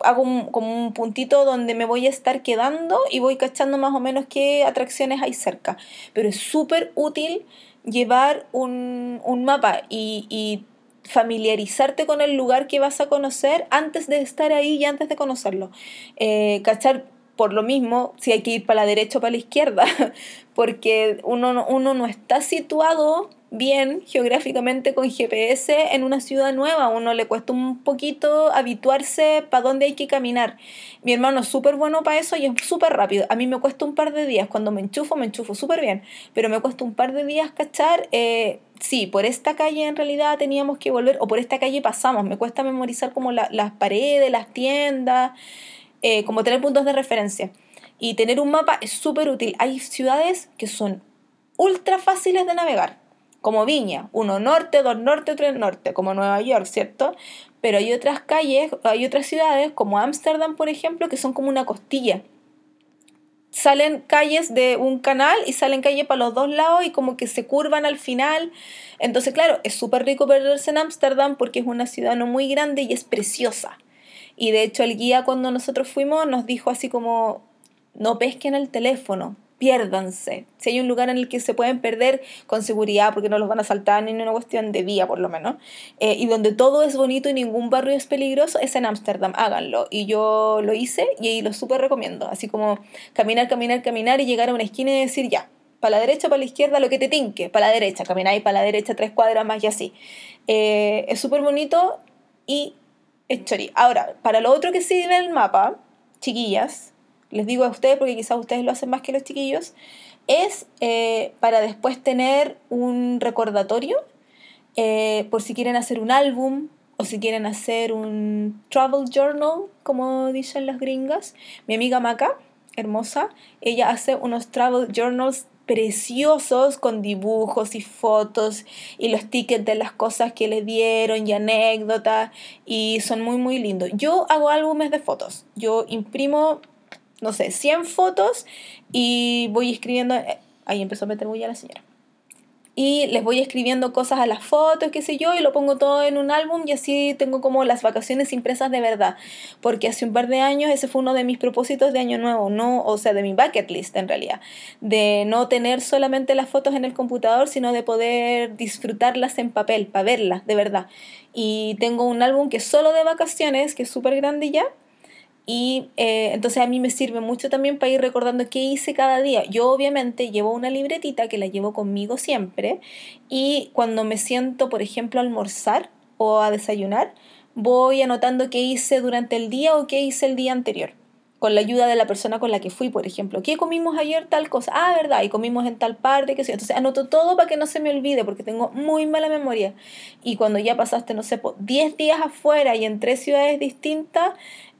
hago como un puntito donde me voy a estar quedando y voy cachando más o menos qué atracciones hay cerca. Pero es súper útil llevar un, mapa y, familiarizarte con el lugar que vas a conocer antes de estar ahí y antes de conocerlo. Eh, cachar por lo mismo si hay que ir para la derecha o para la izquierda, porque uno, uno no está situado bien geográficamente con GPS en una ciudad nueva. Uno le cuesta un poquito habituarse para dónde hay que caminar. Mi hermano es súper bueno para eso y es súper rápido. A mí me cuesta un par de días. Cuando me enchufo, me enchufo súper bien. Pero me cuesta un par de días cachar. Eh, sí, por esta calle en realidad teníamos que volver, o por esta calle pasamos. Me cuesta memorizar como las paredes, las tiendas, eh, como tener puntos de referencia. Y tener un mapa es súper útil. Hay ciudades que son ultra fáciles de navegar como Viña, uno norte, dos norte, tres norte, como Nueva York, ¿cierto? Pero hay otras calles, hay otras ciudades, como Ámsterdam, por ejemplo, que son como una costilla. Salen calles de un canal y salen calles para los dos lados y como que se curvan al final. Entonces, claro, es súper rico perderse en Ámsterdam porque es una ciudad no muy grande y es preciosa. Y de hecho el guía cuando nosotros fuimos nos dijo así como, no pesquen el teléfono, piérdanse. Si hay un lugar en el que se pueden perder con seguridad porque no los van a saltar ni en una cuestión de día por lo menos, eh, y donde todo es bonito y ningún barrio es peligroso, es en Ámsterdam, háganlo. Y yo lo hice y ahí lo súper recomiendo. Así como caminar, caminar, caminar y llegar a una esquina y decir ya, para la derecha, para la izquierda, lo que te tinque, para la derecha, camináis para la derecha tres cuadras más y así. Eh, es súper bonito y es chori. Ahora, para lo otro que sirve el mapa, chiquillas, les digo a ustedes porque quizás ustedes lo hacen más que los chiquillos, es eh, para después tener un recordatorio eh, por si quieren hacer un álbum o si quieren hacer un travel journal, como dicen las gringas. Mi amiga Maca, hermosa, ella hace unos travel journals preciosos con dibujos y fotos y los tickets de las cosas que le dieron y anécdotas y son muy muy lindos. Yo hago álbumes de fotos. Yo imprimo no sé, 100 fotos y voy escribiendo, eh, ahí empezó a meter bulla la señora. Y les voy escribiendo cosas a las fotos, qué sé yo, y lo pongo todo en un álbum y así tengo como las vacaciones impresas de verdad. Porque hace un par de años ese fue uno de mis propósitos de año nuevo, no, o sea, de mi bucket list en realidad. De no tener solamente las fotos en el computador, sino de poder disfrutarlas en papel, para verlas de verdad. Y tengo un álbum que solo de vacaciones, que es súper grande ya, y eh, entonces a mí me sirve mucho también para ir recordando qué hice cada día. Yo obviamente llevo una libretita que la llevo conmigo siempre y cuando me siento, por ejemplo, a almorzar o a desayunar, voy anotando qué hice durante el día o qué hice el día anterior con la ayuda de la persona con la que fui, por ejemplo. ¿Qué comimos ayer? Tal cosa. Ah, verdad, y comimos en tal parte, qué sé Entonces anoto todo para que no se me olvide, porque tengo muy mala memoria. Y cuando ya pasaste, no sé, 10 días afuera y en tres ciudades distintas,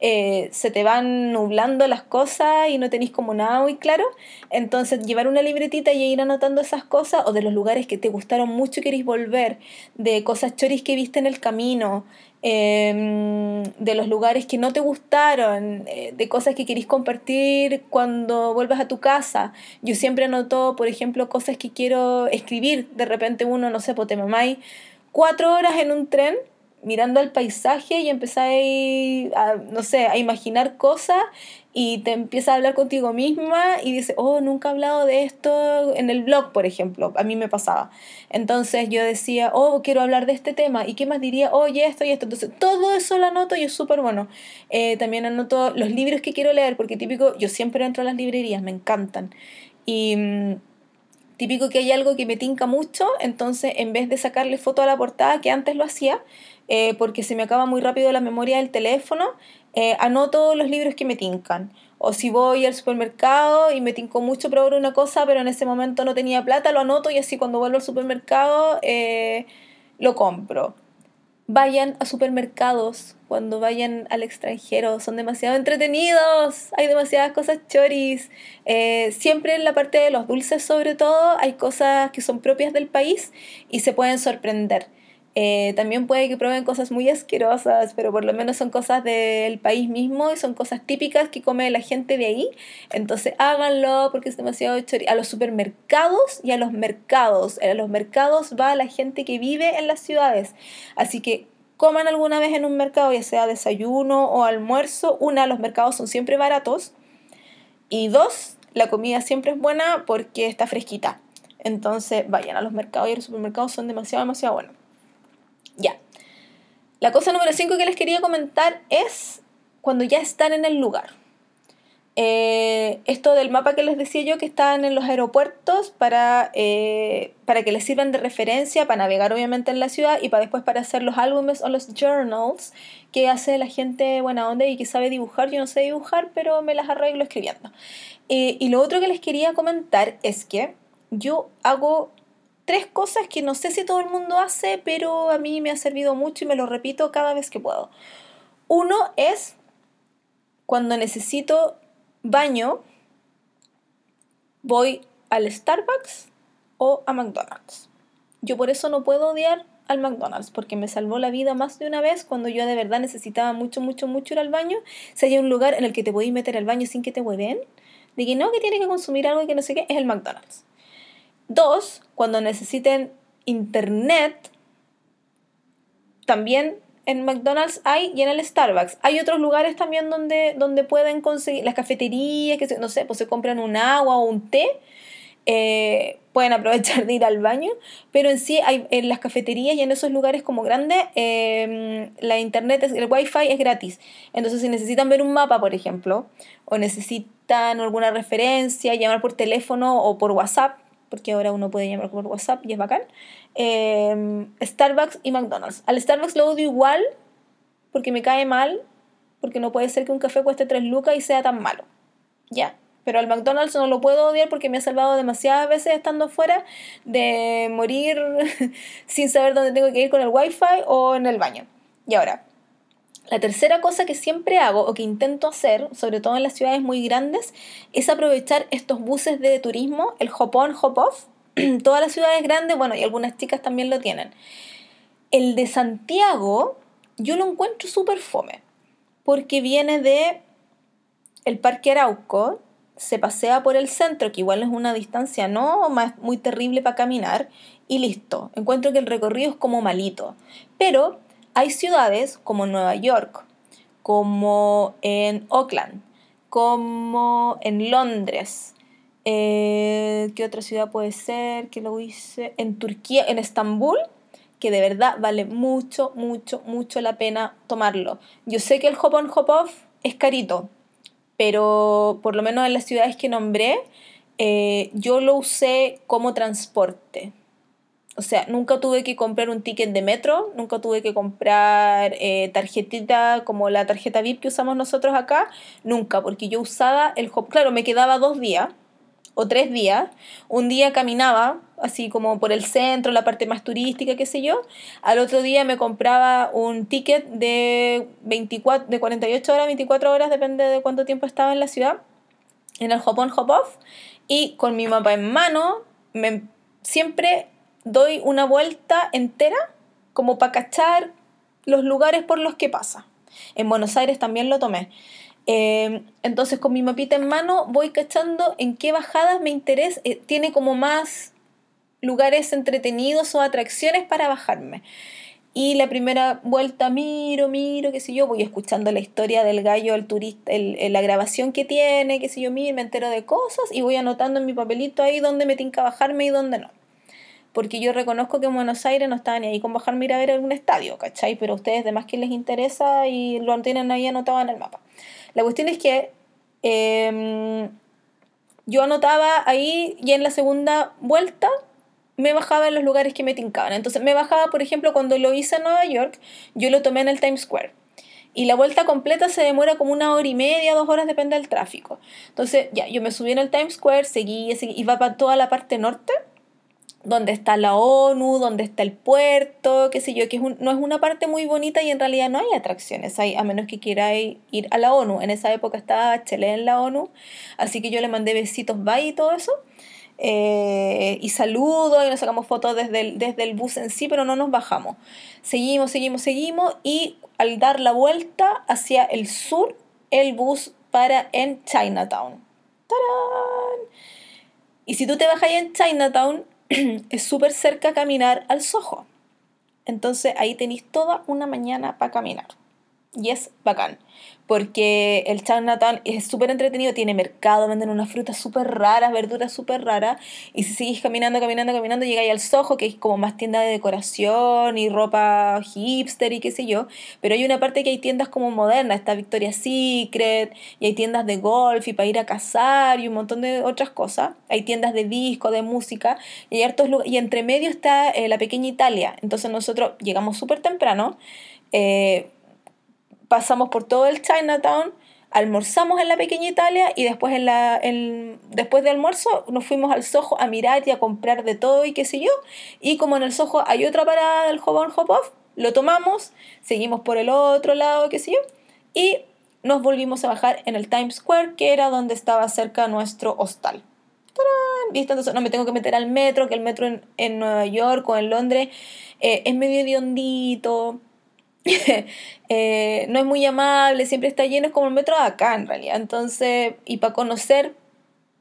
eh, se te van nublando las cosas y no tenéis como nada muy claro. Entonces, llevar una libretita y ir anotando esas cosas, o de los lugares que te gustaron mucho y queréis volver, de cosas choris que viste en el camino, Em, de los lugares que no te gustaron, eh, de cosas que querís compartir cuando vuelvas a tu casa. Yo siempre anoto, por ejemplo, cosas que quiero escribir. De repente uno, no sé, pues te mamáis cuatro horas en un tren mirando al paisaje y empezáis a, no sé, a imaginar cosas y te empieza a hablar contigo misma y dice, oh, nunca he hablado de esto en el blog, por ejemplo, a mí me pasaba. Entonces yo decía, oh, quiero hablar de este tema, ¿y qué más diría? Oye, esto y esto. Entonces todo eso lo anoto y es súper bueno. Eh, también anoto los libros que quiero leer, porque típico, yo siempre entro a las librerías, me encantan. Y mm, típico que hay algo que me tinca mucho, entonces en vez de sacarle foto a la portada, que antes lo hacía, eh, porque se me acaba muy rápido la memoria del teléfono, eh, anoto los libros que me tincan. O si voy al supermercado y me tinco mucho probar una cosa, pero en ese momento no tenía plata, lo anoto y así cuando vuelvo al supermercado eh, lo compro. vayan a supermercados cuando vayan al extranjero, son demasiado entretenidos, hay demasiadas cosas choris. Eh, siempre en la parte de los dulces sobre todo hay cosas que son propias del país y se pueden sorprender. Eh, también puede que prueben cosas muy asquerosas, pero por lo menos son cosas del país mismo y son cosas típicas que come la gente de ahí. Entonces háganlo porque es demasiado chori. A los supermercados y a los mercados. A los mercados va la gente que vive en las ciudades. Así que coman alguna vez en un mercado, ya sea desayuno o almuerzo. Una, los mercados son siempre baratos. Y dos, la comida siempre es buena porque está fresquita. Entonces vayan a los mercados y a los supermercados son demasiado, demasiado buenos. Ya. La cosa número 5 que les quería comentar es cuando ya están en el lugar. Eh, esto del mapa que les decía yo que están en los aeropuertos para, eh, para que les sirvan de referencia, para navegar obviamente en la ciudad y para después para hacer los álbumes o los journals que hace la gente buena onda y que sabe dibujar. Yo no sé dibujar, pero me las arreglo escribiendo. Eh, y lo otro que les quería comentar es que yo hago tres cosas que no sé si todo el mundo hace, pero a mí me ha servido mucho y me lo repito cada vez que puedo. Uno es cuando necesito baño, voy al Starbucks o a McDonald's. Yo por eso no puedo odiar al McDonald's, porque me salvó la vida más de una vez cuando yo de verdad necesitaba mucho, mucho, mucho ir al baño. Si hay un lugar en el que te podéis meter al baño sin que te hueven, de que no, que tienes que consumir algo y que no sé qué, es el McDonald's. Dos, cuando necesiten internet, también en McDonald's hay y en el Starbucks. Hay otros lugares también donde, donde pueden conseguir, las cafeterías, que no sé, pues se compran un agua o un té, eh, pueden aprovechar de ir al baño, pero en sí hay, en las cafeterías y en esos lugares como grandes, em, la internet, es, el wifi es gratis. Entonces si necesitan ver un mapa, por ejemplo, o necesitan alguna referencia, llamar por teléfono o por WhatsApp, porque ahora uno puede llamar por WhatsApp y es bacán. Em, Starbucks y McDonald's. Al Starbucks lo odio igual porque me cae mal, porque no puede ser que un café cueste 3 lucas y sea tan malo. Ya. Pero al McDonald's no lo puedo odiar porque me ha salvado demasiadas veces estando fuera de morir sin saber dónde tengo que ir con el wifi o en el baño. Y ahora, la tercera cosa que siempre hago o que intento hacer, sobre todo en las ciudades muy grandes, es aprovechar estos buses de turismo, el hop on, hop off. Todas las ciudades grandes, bueno, y algunas chicas también lo tienen. El de Santiago, yo lo encuentro súper fome, porque viene de el Parque Arauco, se pasea por el centro, que igual es una distancia no más muy terrible para caminar, y listo. Encuentro que el recorrido es como malito. Pero hay ciudades como Nueva York, como en Oakland, como en Londres. Eh, ¿Qué otra ciudad puede ser? que lo hice? En Turquía, en Estambul, que de verdad vale mucho, mucho, mucho la pena tomarlo. Yo sé que el hop on, hop off es carito, pero por lo menos en las ciudades que nombré, eh, yo lo usé como transporte. O sea, nunca tuve que comprar un ticket de metro, nunca tuve que comprar eh, tarjetita como la tarjeta VIP que usamos nosotros acá, nunca, porque yo usaba el hop. Claro, me quedaba dos días o tres días. Un día caminaba, así como por el centro, la parte más turística, qué sé yo. Al otro día me compraba un ticket de, 24, de 48 horas, 24 horas, depende de cuánto tiempo estaba en la ciudad, en el hop on, hop off. Y con mi mapa en mano, me, siempre doy una vuelta entera como para cachar los lugares por los que pasa. En Buenos Aires también lo tomé. Eh, entonces con mi mapita en mano voy cachando en qué bajadas me interesa, eh, tiene como más lugares entretenidos o atracciones para bajarme. Y la primera vuelta miro, miro, qué sé yo, voy escuchando la historia del gallo, el turista, el, la grabación que tiene, qué sé yo, miro, me entero de cosas y voy anotando en mi papelito ahí dónde me tinca bajarme y dónde no porque yo reconozco que en Buenos Aires no estaban ni ahí con bajarme ir a ver algún estadio, ¿cachai? Pero a ustedes, demás que les interesa y lo tienen ahí anotado en el mapa. La cuestión es que em, yo anotaba ahí y en la segunda vuelta me bajaba en los lugares que me tincaban. Entonces me bajaba, por ejemplo, cuando lo hice en Nueva York, yo lo tomé en el Times Square. Y la vuelta completa se demora como una hora y media, dos horas, depende del tráfico. Entonces, ya, yo me subí en el Times Square, seguí, seguí iba para toda la parte norte donde está la ONU, donde está el puerto, qué sé yo, que no es una parte muy bonita y en realidad no hay atracciones, hay, a menos que quiera ir a la ONU. En esa época estaba Chile en la ONU, así que yo le mandé besitos, bye y todo eso. Eh, y saludo y nos sacamos fotos desde el, desde el bus en sí, pero no nos bajamos. Seguimos, seguimos, seguimos y al dar la vuelta hacia el sur, el bus para en Chinatown. ¡Tarán! Y si tú te bajas en Chinatown, es súper cerca caminar al Soho. Entonces ahí tenéis toda una mañana para caminar. Y es bacán porque el Chinatown es súper entretenido, tiene mercado, venden unas frutas súper raras, verduras súper raras, y si sigues caminando, caminando, caminando, llegáis al Soho, que es como más tienda de decoración y ropa hipster y qué sé yo, pero hay una parte que hay tiendas como modernas, está Victoria's Secret, y hay tiendas de golf y para ir a cazar y un montón de otras cosas, hay tiendas de disco, de música, y hay hartos y entre medio está eh, la pequeña Italia, entonces nosotros llegamos súper temprano, eh, pasamos por todo el Chinatown, almorzamos en la pequeña Italia y después, en la, después de almuerzo nos fuimos al Soho a mirar y a comprar de todo y qué sé yo. Y como en el Soho hay otra parada del Hop on Hop Off, lo tomamos, seguimos por el otro lado, qué sé yo, y nos volvimos a bajar en el Times Square, que era donde estaba cerca nuestro hostal. ¿Viste? Entonces no me tengo que meter al metro, que el metro en, Nueva York o en Londres eh, es medio hondito Eh, no es muy amable, siempre está lleno, es como el metro de acá en realidad. Entonces, y para conocer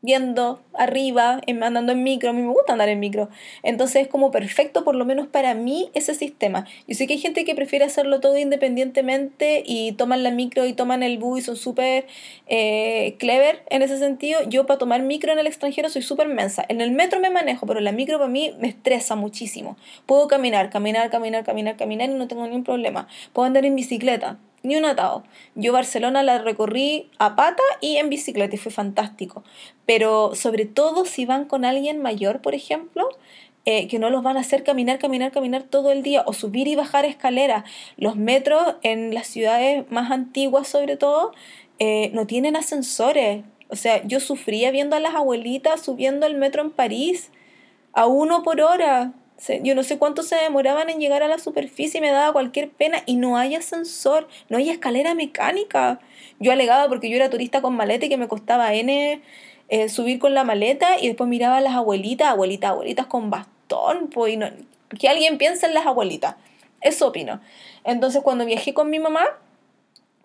viendo arriba, andando en micro, a mí me gusta andar en micro. Entonces es como perfecto, por lo menos para mí, ese sistema. Yo sé que hay gente que prefiere hacerlo todo independientemente y toman la micro y toman el bus y son súper eh, clever en ese sentido. Yo para tomar micro en el extranjero soy súper mensa. En el metro me manejo, pero la micro para mí me estresa muchísimo. Puedo caminar, caminar, caminar, caminar, caminar y no tengo ningún problema. Puedo andar en bicicleta ni un atado. Yo Barcelona la recorrí a pata y en bicicleta y fue fantástico. Pero sobre todo si van con alguien mayor, por ejemplo, eh, que no los van a hacer caminar, caminar, caminar todo el día o subir y bajar escaleras. Los metros en las ciudades más antiguas sobre todo eh, no tienen ascensores. O sea, yo sufría viendo a las abuelitas subiendo el metro en París a uno por hora yo no sé cuánto se demoraban en llegar a la superficie y me daba cualquier pena y no hay ascensor, no hay escalera mecánica. Yo alegaba porque yo era turista con maleta y que me costaba N eh, subir con la maleta y después miraba a las abuelitas, abuelitas, abuelitas con bastón, pues, que alguien piense en las abuelitas. Eso opino. Entonces cuando viajé con mi mamá,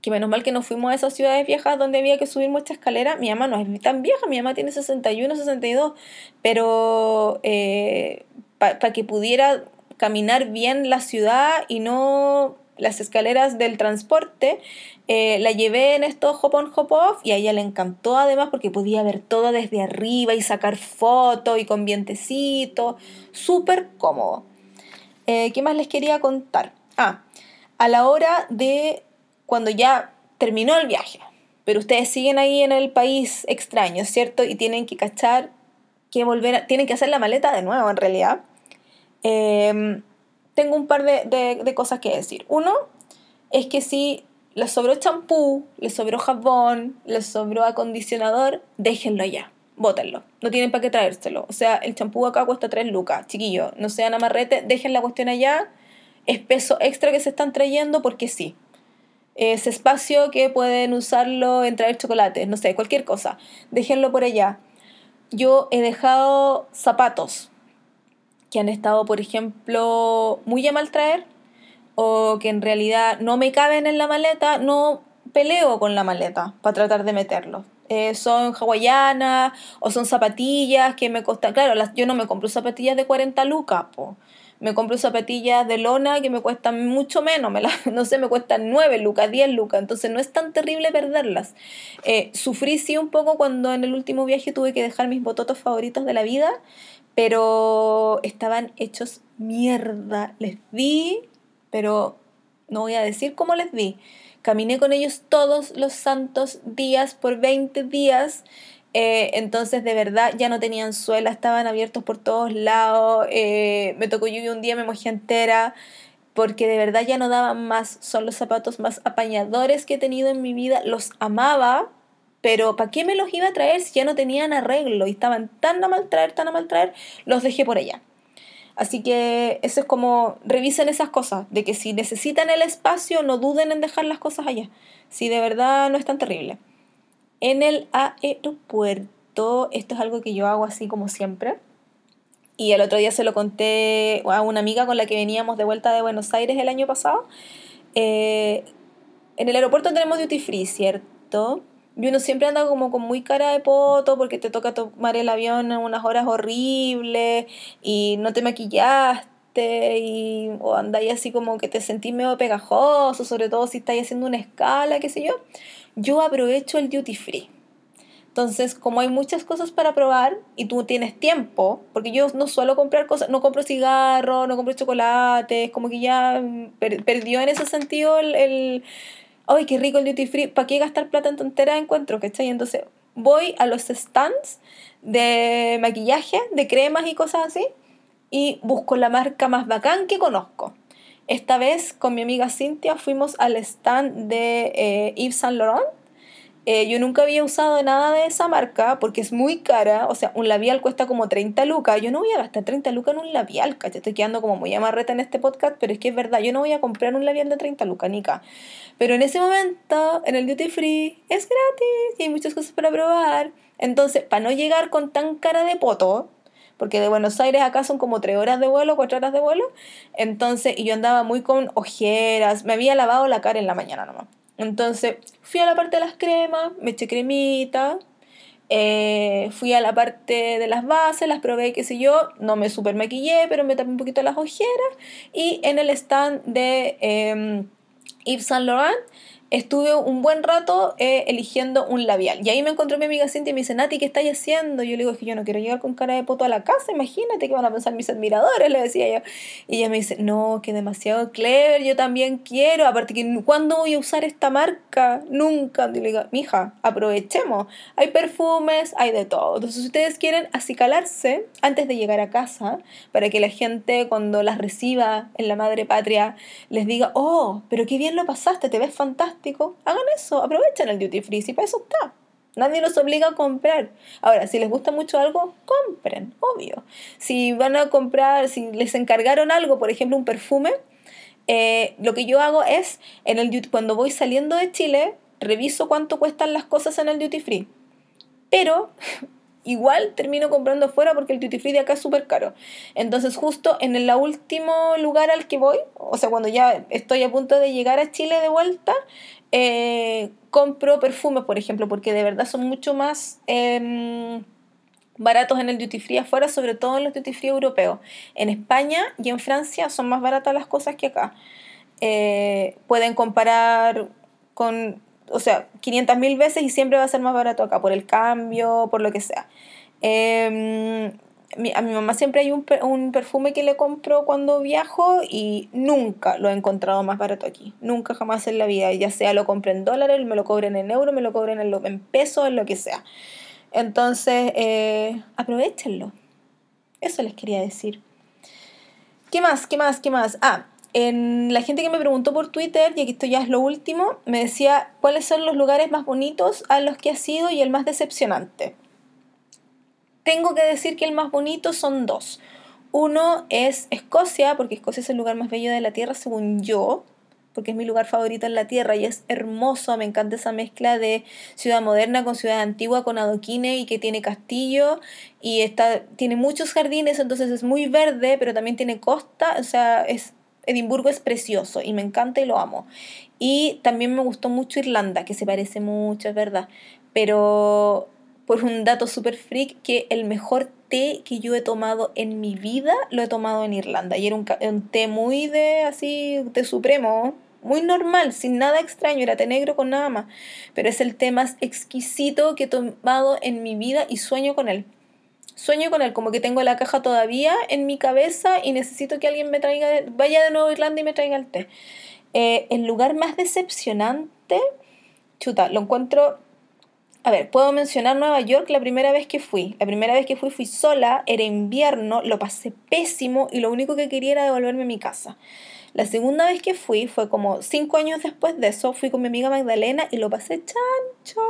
que menos mal que nos fuimos a esas ciudades viejas donde había que subir mucha escalera. Mi mamá no es tan vieja, mi mamá tiene 61, 62, pero, eh, para que pudiera caminar bien la ciudad y no las escaleras del transporte, eh, la llevé en estos hop on hop off y a ella le encantó además porque podía ver todo desde arriba y sacar fotos y con vientecito, súper cómodo. Eh, ¿Qué más les quería contar? Ah, a la hora de cuando ya terminó el viaje, pero ustedes siguen ahí en el país extraño, ¿cierto? Y tienen que cachar que volver, tienen que hacer la maleta de nuevo en realidad. Em, tengo un par de, cosas que decir. Uno es que si les sobró champú, les sobró jabón, les sobró acondicionador, déjenlo allá, bótenlo. No tienen para qué traérselo. O sea, el champú acá cuesta 3 lucas, chiquillo. No sean amarrete, dejen la cuestión allá. Es peso extra que se están trayendo porque sí. Ese espacio que pueden usarlo en traer chocolates, no sé, cualquier cosa. Déjenlo por allá. Yo he dejado zapatos que han estado, por ejemplo, muy a mal traer o que en realidad no me caben en la maleta, no peleo con la maleta para tratar de meterlo. Eh, son hawaianas o son zapatillas que me costan. Claro, las, yo no me compro zapatillas de 40 lucas, po. Me compro zapatillas de lona que me cuestan mucho menos, me no sé, me cuestan 9 lucas, 10 lucas, entonces no es tan terrible perderlas. Eh, sufrí sí un poco cuando en el último viaje tuve que dejar mis bototos favoritos de la vida pero estaban hechos mierda. Les di, pero no voy a decir cómo les di. Caminé con ellos todos los santos días por 20 días. Eh, entonces de verdad ya no tenían suela, estaban abiertos por todos lados. Eh, me tocó lluvia un día, me mojé entera porque de verdad ya no daban más. Son los zapatos más apañadores que he tenido en mi vida. Los amaba, pero ¿para qué me los iba a traer si ya no tenían arreglo y estaban tan a mal traer, tan a mal traer? Los dejé por allá. Así que eso es como, revisen esas cosas, de que si necesitan el espacio, no duden en dejar las cosas allá, si de verdad no es tan terrible. En el aeropuerto, esto es algo que yo hago así como siempre. Y el otro día se lo conté a una amiga con la que veníamos de vuelta de Buenos Aires el año pasado. Eh, en el aeropuerto tenemos duty free, ¿cierto? Y uno siempre anda como con muy cara de poto porque te toca tomar el avión en unas horas horribles y no te maquillaste y o andáis así como que te sentís medio pegajoso, sobre todo si estáis haciendo una escala, qué sé yo. Yo aprovecho el duty free. Entonces, como hay muchas cosas para probar y tú tienes tiempo, porque yo no suelo comprar cosas, no compro cigarros, no compro chocolates, como que ya perdió en ese sentido el ¡ay, qué rico el duty free! ¿Para qué gastar plata en tonteras encuentro? ¿Cachai? Entonces voy a los stands de maquillaje, de cremas y cosas así, y busco la marca más bacán que conozco. Esta vez con mi amiga Cintia fuimos al stand de eh, Yves Saint Laurent eh, yo nunca había usado nada de esa marca porque es muy cara. O sea, un labial cuesta como 30 lucas. Yo no voy a gastar 30 lucas en un labial, ¿cachai? Estoy quedando como muy amarreta en este podcast, pero es que es verdad. Yo no voy a comprar un labial de 30 lucas, nica. Pero en ese momento, en el duty free, es gratis y hay muchas cosas para probar. Entonces, para no llegar con tan cara de poto, porque de Buenos Aires acá son como 3 horas de vuelo, 4 horas de vuelo. Entonces, y yo andaba muy con ojeras, me había lavado la cara en la mañana nomás. Entonces fui a la parte de las cremas, me eché cremita, eh, fui a la parte de las bases, las probé, qué sé yo, no me super maquillé, pero me tapé un poquito las ojeras. Y en el stand de eh, Yves Saint Laurent estuve un buen rato eh, eligiendo un labial. Y ahí me encontró mi amiga Cintia y me dice, Nati, ¿qué estáis haciendo? Yo le digo, es que yo no quiero llegar con cara de poto a la casa, imagínate que van a pensar mis admiradores, le decía yo. Y ella me dice, no, que demasiado clever, yo también quiero, aparte que ¿cuándo voy a usar esta marca? Nunca. Y le digo, mija, aprovechemos. Hay perfumes, hay de todo. Entonces, si ustedes quieren acicalarse antes de llegar a casa, para que la gente cuando las reciba en la madre patria les diga, oh, pero qué bien lo pasaste, te ves fantástico hagan eso, aprovechen el duty free, si para eso está. Nadie los obliga a comprar. Ahora, si les gusta mucho algo, compren, obvio. Si van a comprar, si les encargaron algo, por ejemplo, un perfume, eh, lo que yo hago es, en el cuando voy saliendo de Chile, reviso cuánto cuestan las cosas en el duty free. Pero igual termino comprando afuera porque el duty free de acá es súper caro. Entonces justo en el último lugar al que voy, o sea, cuando ya estoy a punto de llegar a Chile de vuelta, eh, compro perfumes, por ejemplo, porque de verdad son mucho más... Em, baratos en el duty free afuera, sobre todo en los duty free europeos. En España y en Francia son más baratas las cosas que acá. Eh, pueden comparar con o sea, 500 mil veces y siempre va a ser más barato acá, por el cambio, por lo que sea. Em, a mi mamá siempre hay un, un, perfume que le compro cuando viajo y nunca lo he encontrado más barato aquí. Nunca jamás en la vida. Ya sea lo compré en dólares, me lo cobren en euros, me lo cobren en, en pesos, en lo que sea. Entonces, eh, aprovechenlo. Eso les quería decir. ¿Qué más? ¿Qué más? ¿Qué más? Ah, en la gente que me preguntó por Twitter, y aquí esto ya es lo último, me decía cuáles son los lugares más bonitos a los que ha sido y el más decepcionante. Tengo que decir que el más bonito son dos. Uno es Escocia, porque Escocia es el lugar más bello de la Tierra, según yo, porque es mi lugar favorito en la Tierra y es hermoso, me encanta esa mezcla de ciudad moderna con ciudad antigua, con adoquines y que tiene castillo y está, tiene muchos jardines, entonces es muy verde, pero también tiene costa, o sea, es Edimburgo es precioso y me encanta y lo amo. Y también me gustó mucho Irlanda, que se parece mucho, es verdad. Pero por un dato súper freak, que el mejor té que yo he tomado en mi vida lo he tomado en Irlanda. Y era un, un té muy de así, té supremo, muy normal, sin nada extraño, era té negro con nada más. Pero es el té más exquisito que he tomado en mi vida y sueño con él sueño con él, como que tengo la caja todavía en mi cabeza y necesito que alguien me traiga, vaya de nuevo a Irlanda y me traiga el té. Eh, el lugar más decepcionante, chuta, lo encuentro... A ver, puedo mencionar Nueva York la primera vez que fui. La primera vez que fui fui sola, era invierno, lo pasé pésimo y lo único que quería era devolverme a mi casa. La segunda vez que fui fue como cinco años después de eso, fui con mi amiga Magdalena y lo pasé chancho.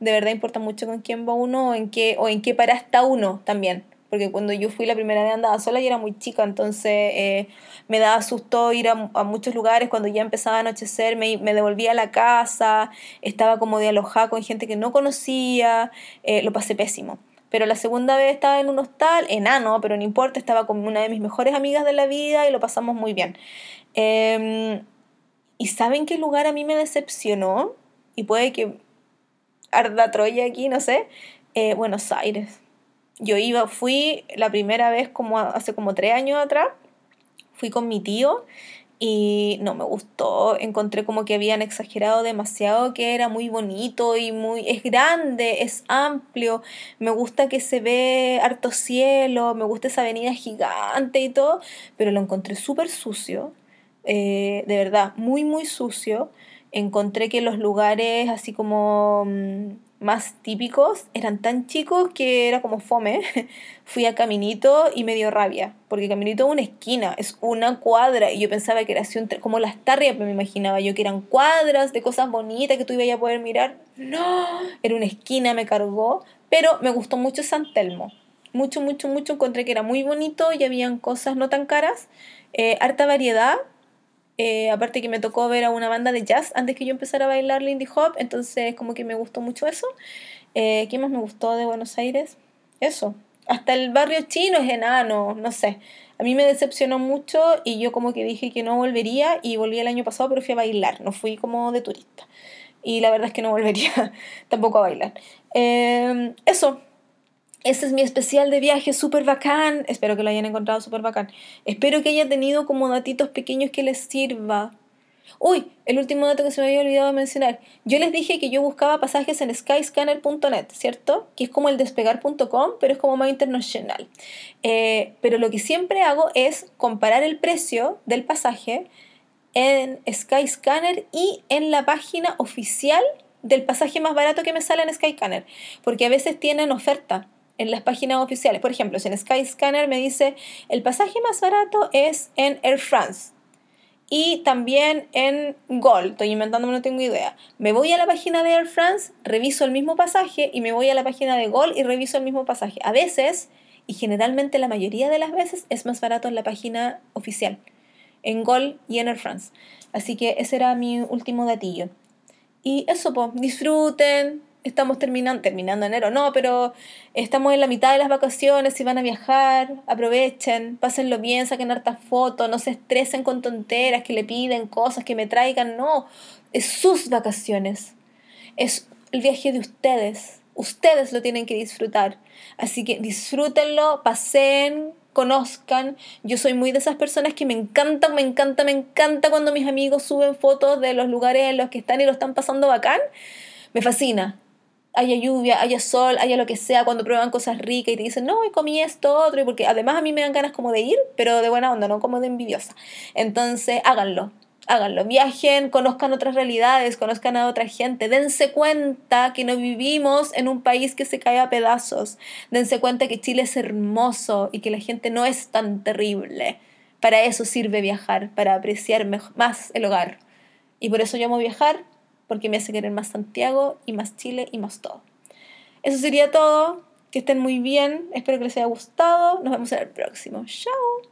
De verdad importa mucho con quién va uno o en qué, o en qué para está uno también. porque cuando yo fui la primera vez andaba sola y era muy chica, entonces eh, me daba susto ir a, muchos lugares, cuando ya empezaba a anochecer me, me, devolvía a la casa, estaba como de alojada con gente que no conocía, eh, lo pasé pésimo. Pero la segunda vez estaba en un hostal, enano, pero no importa, estaba con una de mis mejores amigas de la vida y lo pasamos muy bien. Em, ¿Y saben qué lugar a mí me decepcionó? Y puede que arda Troya aquí, no sé. Eh, Buenos Aires. Yo iba, fui la primera vez como hace como tres años atrás, fui con mi tío y no me gustó, encontré como que habían exagerado demasiado, que era muy bonito y muy, es grande, es amplio, me gusta que se ve harto cielo, me gusta esa avenida gigante y todo, pero lo encontré súper sucio, eh, de verdad, muy, muy sucio. Encontré que los lugares así como mm, más típicos eran tan chicos que era como fome. Fui a Caminito y me dio rabia, porque Caminito es una esquina, es una cuadra, y yo pensaba que era así como las tarrias, me imaginaba yo que eran cuadras de cosas bonitas que tú ibas a poder mirar. No, era una esquina, me cargó, pero me gustó mucho San Telmo. Mucho, mucho, mucho. Encontré que era muy bonito y habían cosas no tan caras, eh, harta variedad eh, aparte que me tocó ver a una banda de jazz antes que yo empezara a bailar Lindy Hop, entonces como que me gustó mucho eso. Eh, ¿Qué más me gustó de Buenos Aires? Eso. Hasta el barrio chino es enano, no sé. A mí me decepcionó mucho y yo como que dije que no volvería y volví el año pasado, pero fui a bailar, no fui como de turista. Y la verdad es que no volvería tampoco a bailar. Eh, eso, este es mi especial de viaje súper bacán. Espero que lo hayan encontrado súper bacán. Espero que haya tenido como datitos pequeños que les sirva. Uy, el último dato que se me había olvidado mencionar. Yo les dije que yo buscaba pasajes en skyscanner.net, ¿cierto? Que es como el despegar.com, pero es como más internacional. Eh, pero lo que siempre hago es comparar el precio del pasaje en Skyscanner y en la página oficial del pasaje más barato que me sale en Skyscanner, porque a veces tienen oferta en las páginas oficiales. Por ejemplo, si en Skyscanner me dice el pasaje más barato es en Air France y también en Gol, estoy inventando, no tengo idea. Me voy a la página de Air France, reviso el mismo pasaje y me voy a la página de Gol y reviso el mismo pasaje. A veces, y generalmente la mayoría de las veces, es más barato en la página oficial, en Gol y en Air France. Así que ese era mi último datillo. Y eso, pues, disfruten, estamos terminando, terminando enero, no, pero estamos en la mitad de las vacaciones, si van a viajar, aprovechen, pásenlo bien, saquen hartas fotos, no se estresen con tonteras, que le piden cosas, que me traigan, no, es sus vacaciones, es el viaje de ustedes, ustedes lo tienen que disfrutar, así que disfrútenlo, pasen, conozcan. Yo soy muy de esas personas que me encanta, me encanta, me encanta cuando mis amigos suben fotos de los lugares en los que están y lo están pasando bacán. Me fascina haya lluvia, haya sol, haya lo que sea, cuando prueban cosas ricas y te dicen, no, y comí esto, otro, y porque además a mí me dan ganas como de ir, pero de buena onda, no como de envidiosa. Entonces, háganlo, háganlo, viajen, conozcan otras realidades, conozcan a otra gente, dense cuenta que no vivimos en un país que se cae a pedazos, dense cuenta que Chile es hermoso y que la gente no es tan terrible. Para eso sirve viajar, para apreciar más el hogar. Y por eso yo amo viajar, porque me hace querer más Santiago y más Chile y más todo. Eso sería todo. Que estén muy bien. Espero que les haya gustado. Nos vemos en el próximo. Chao.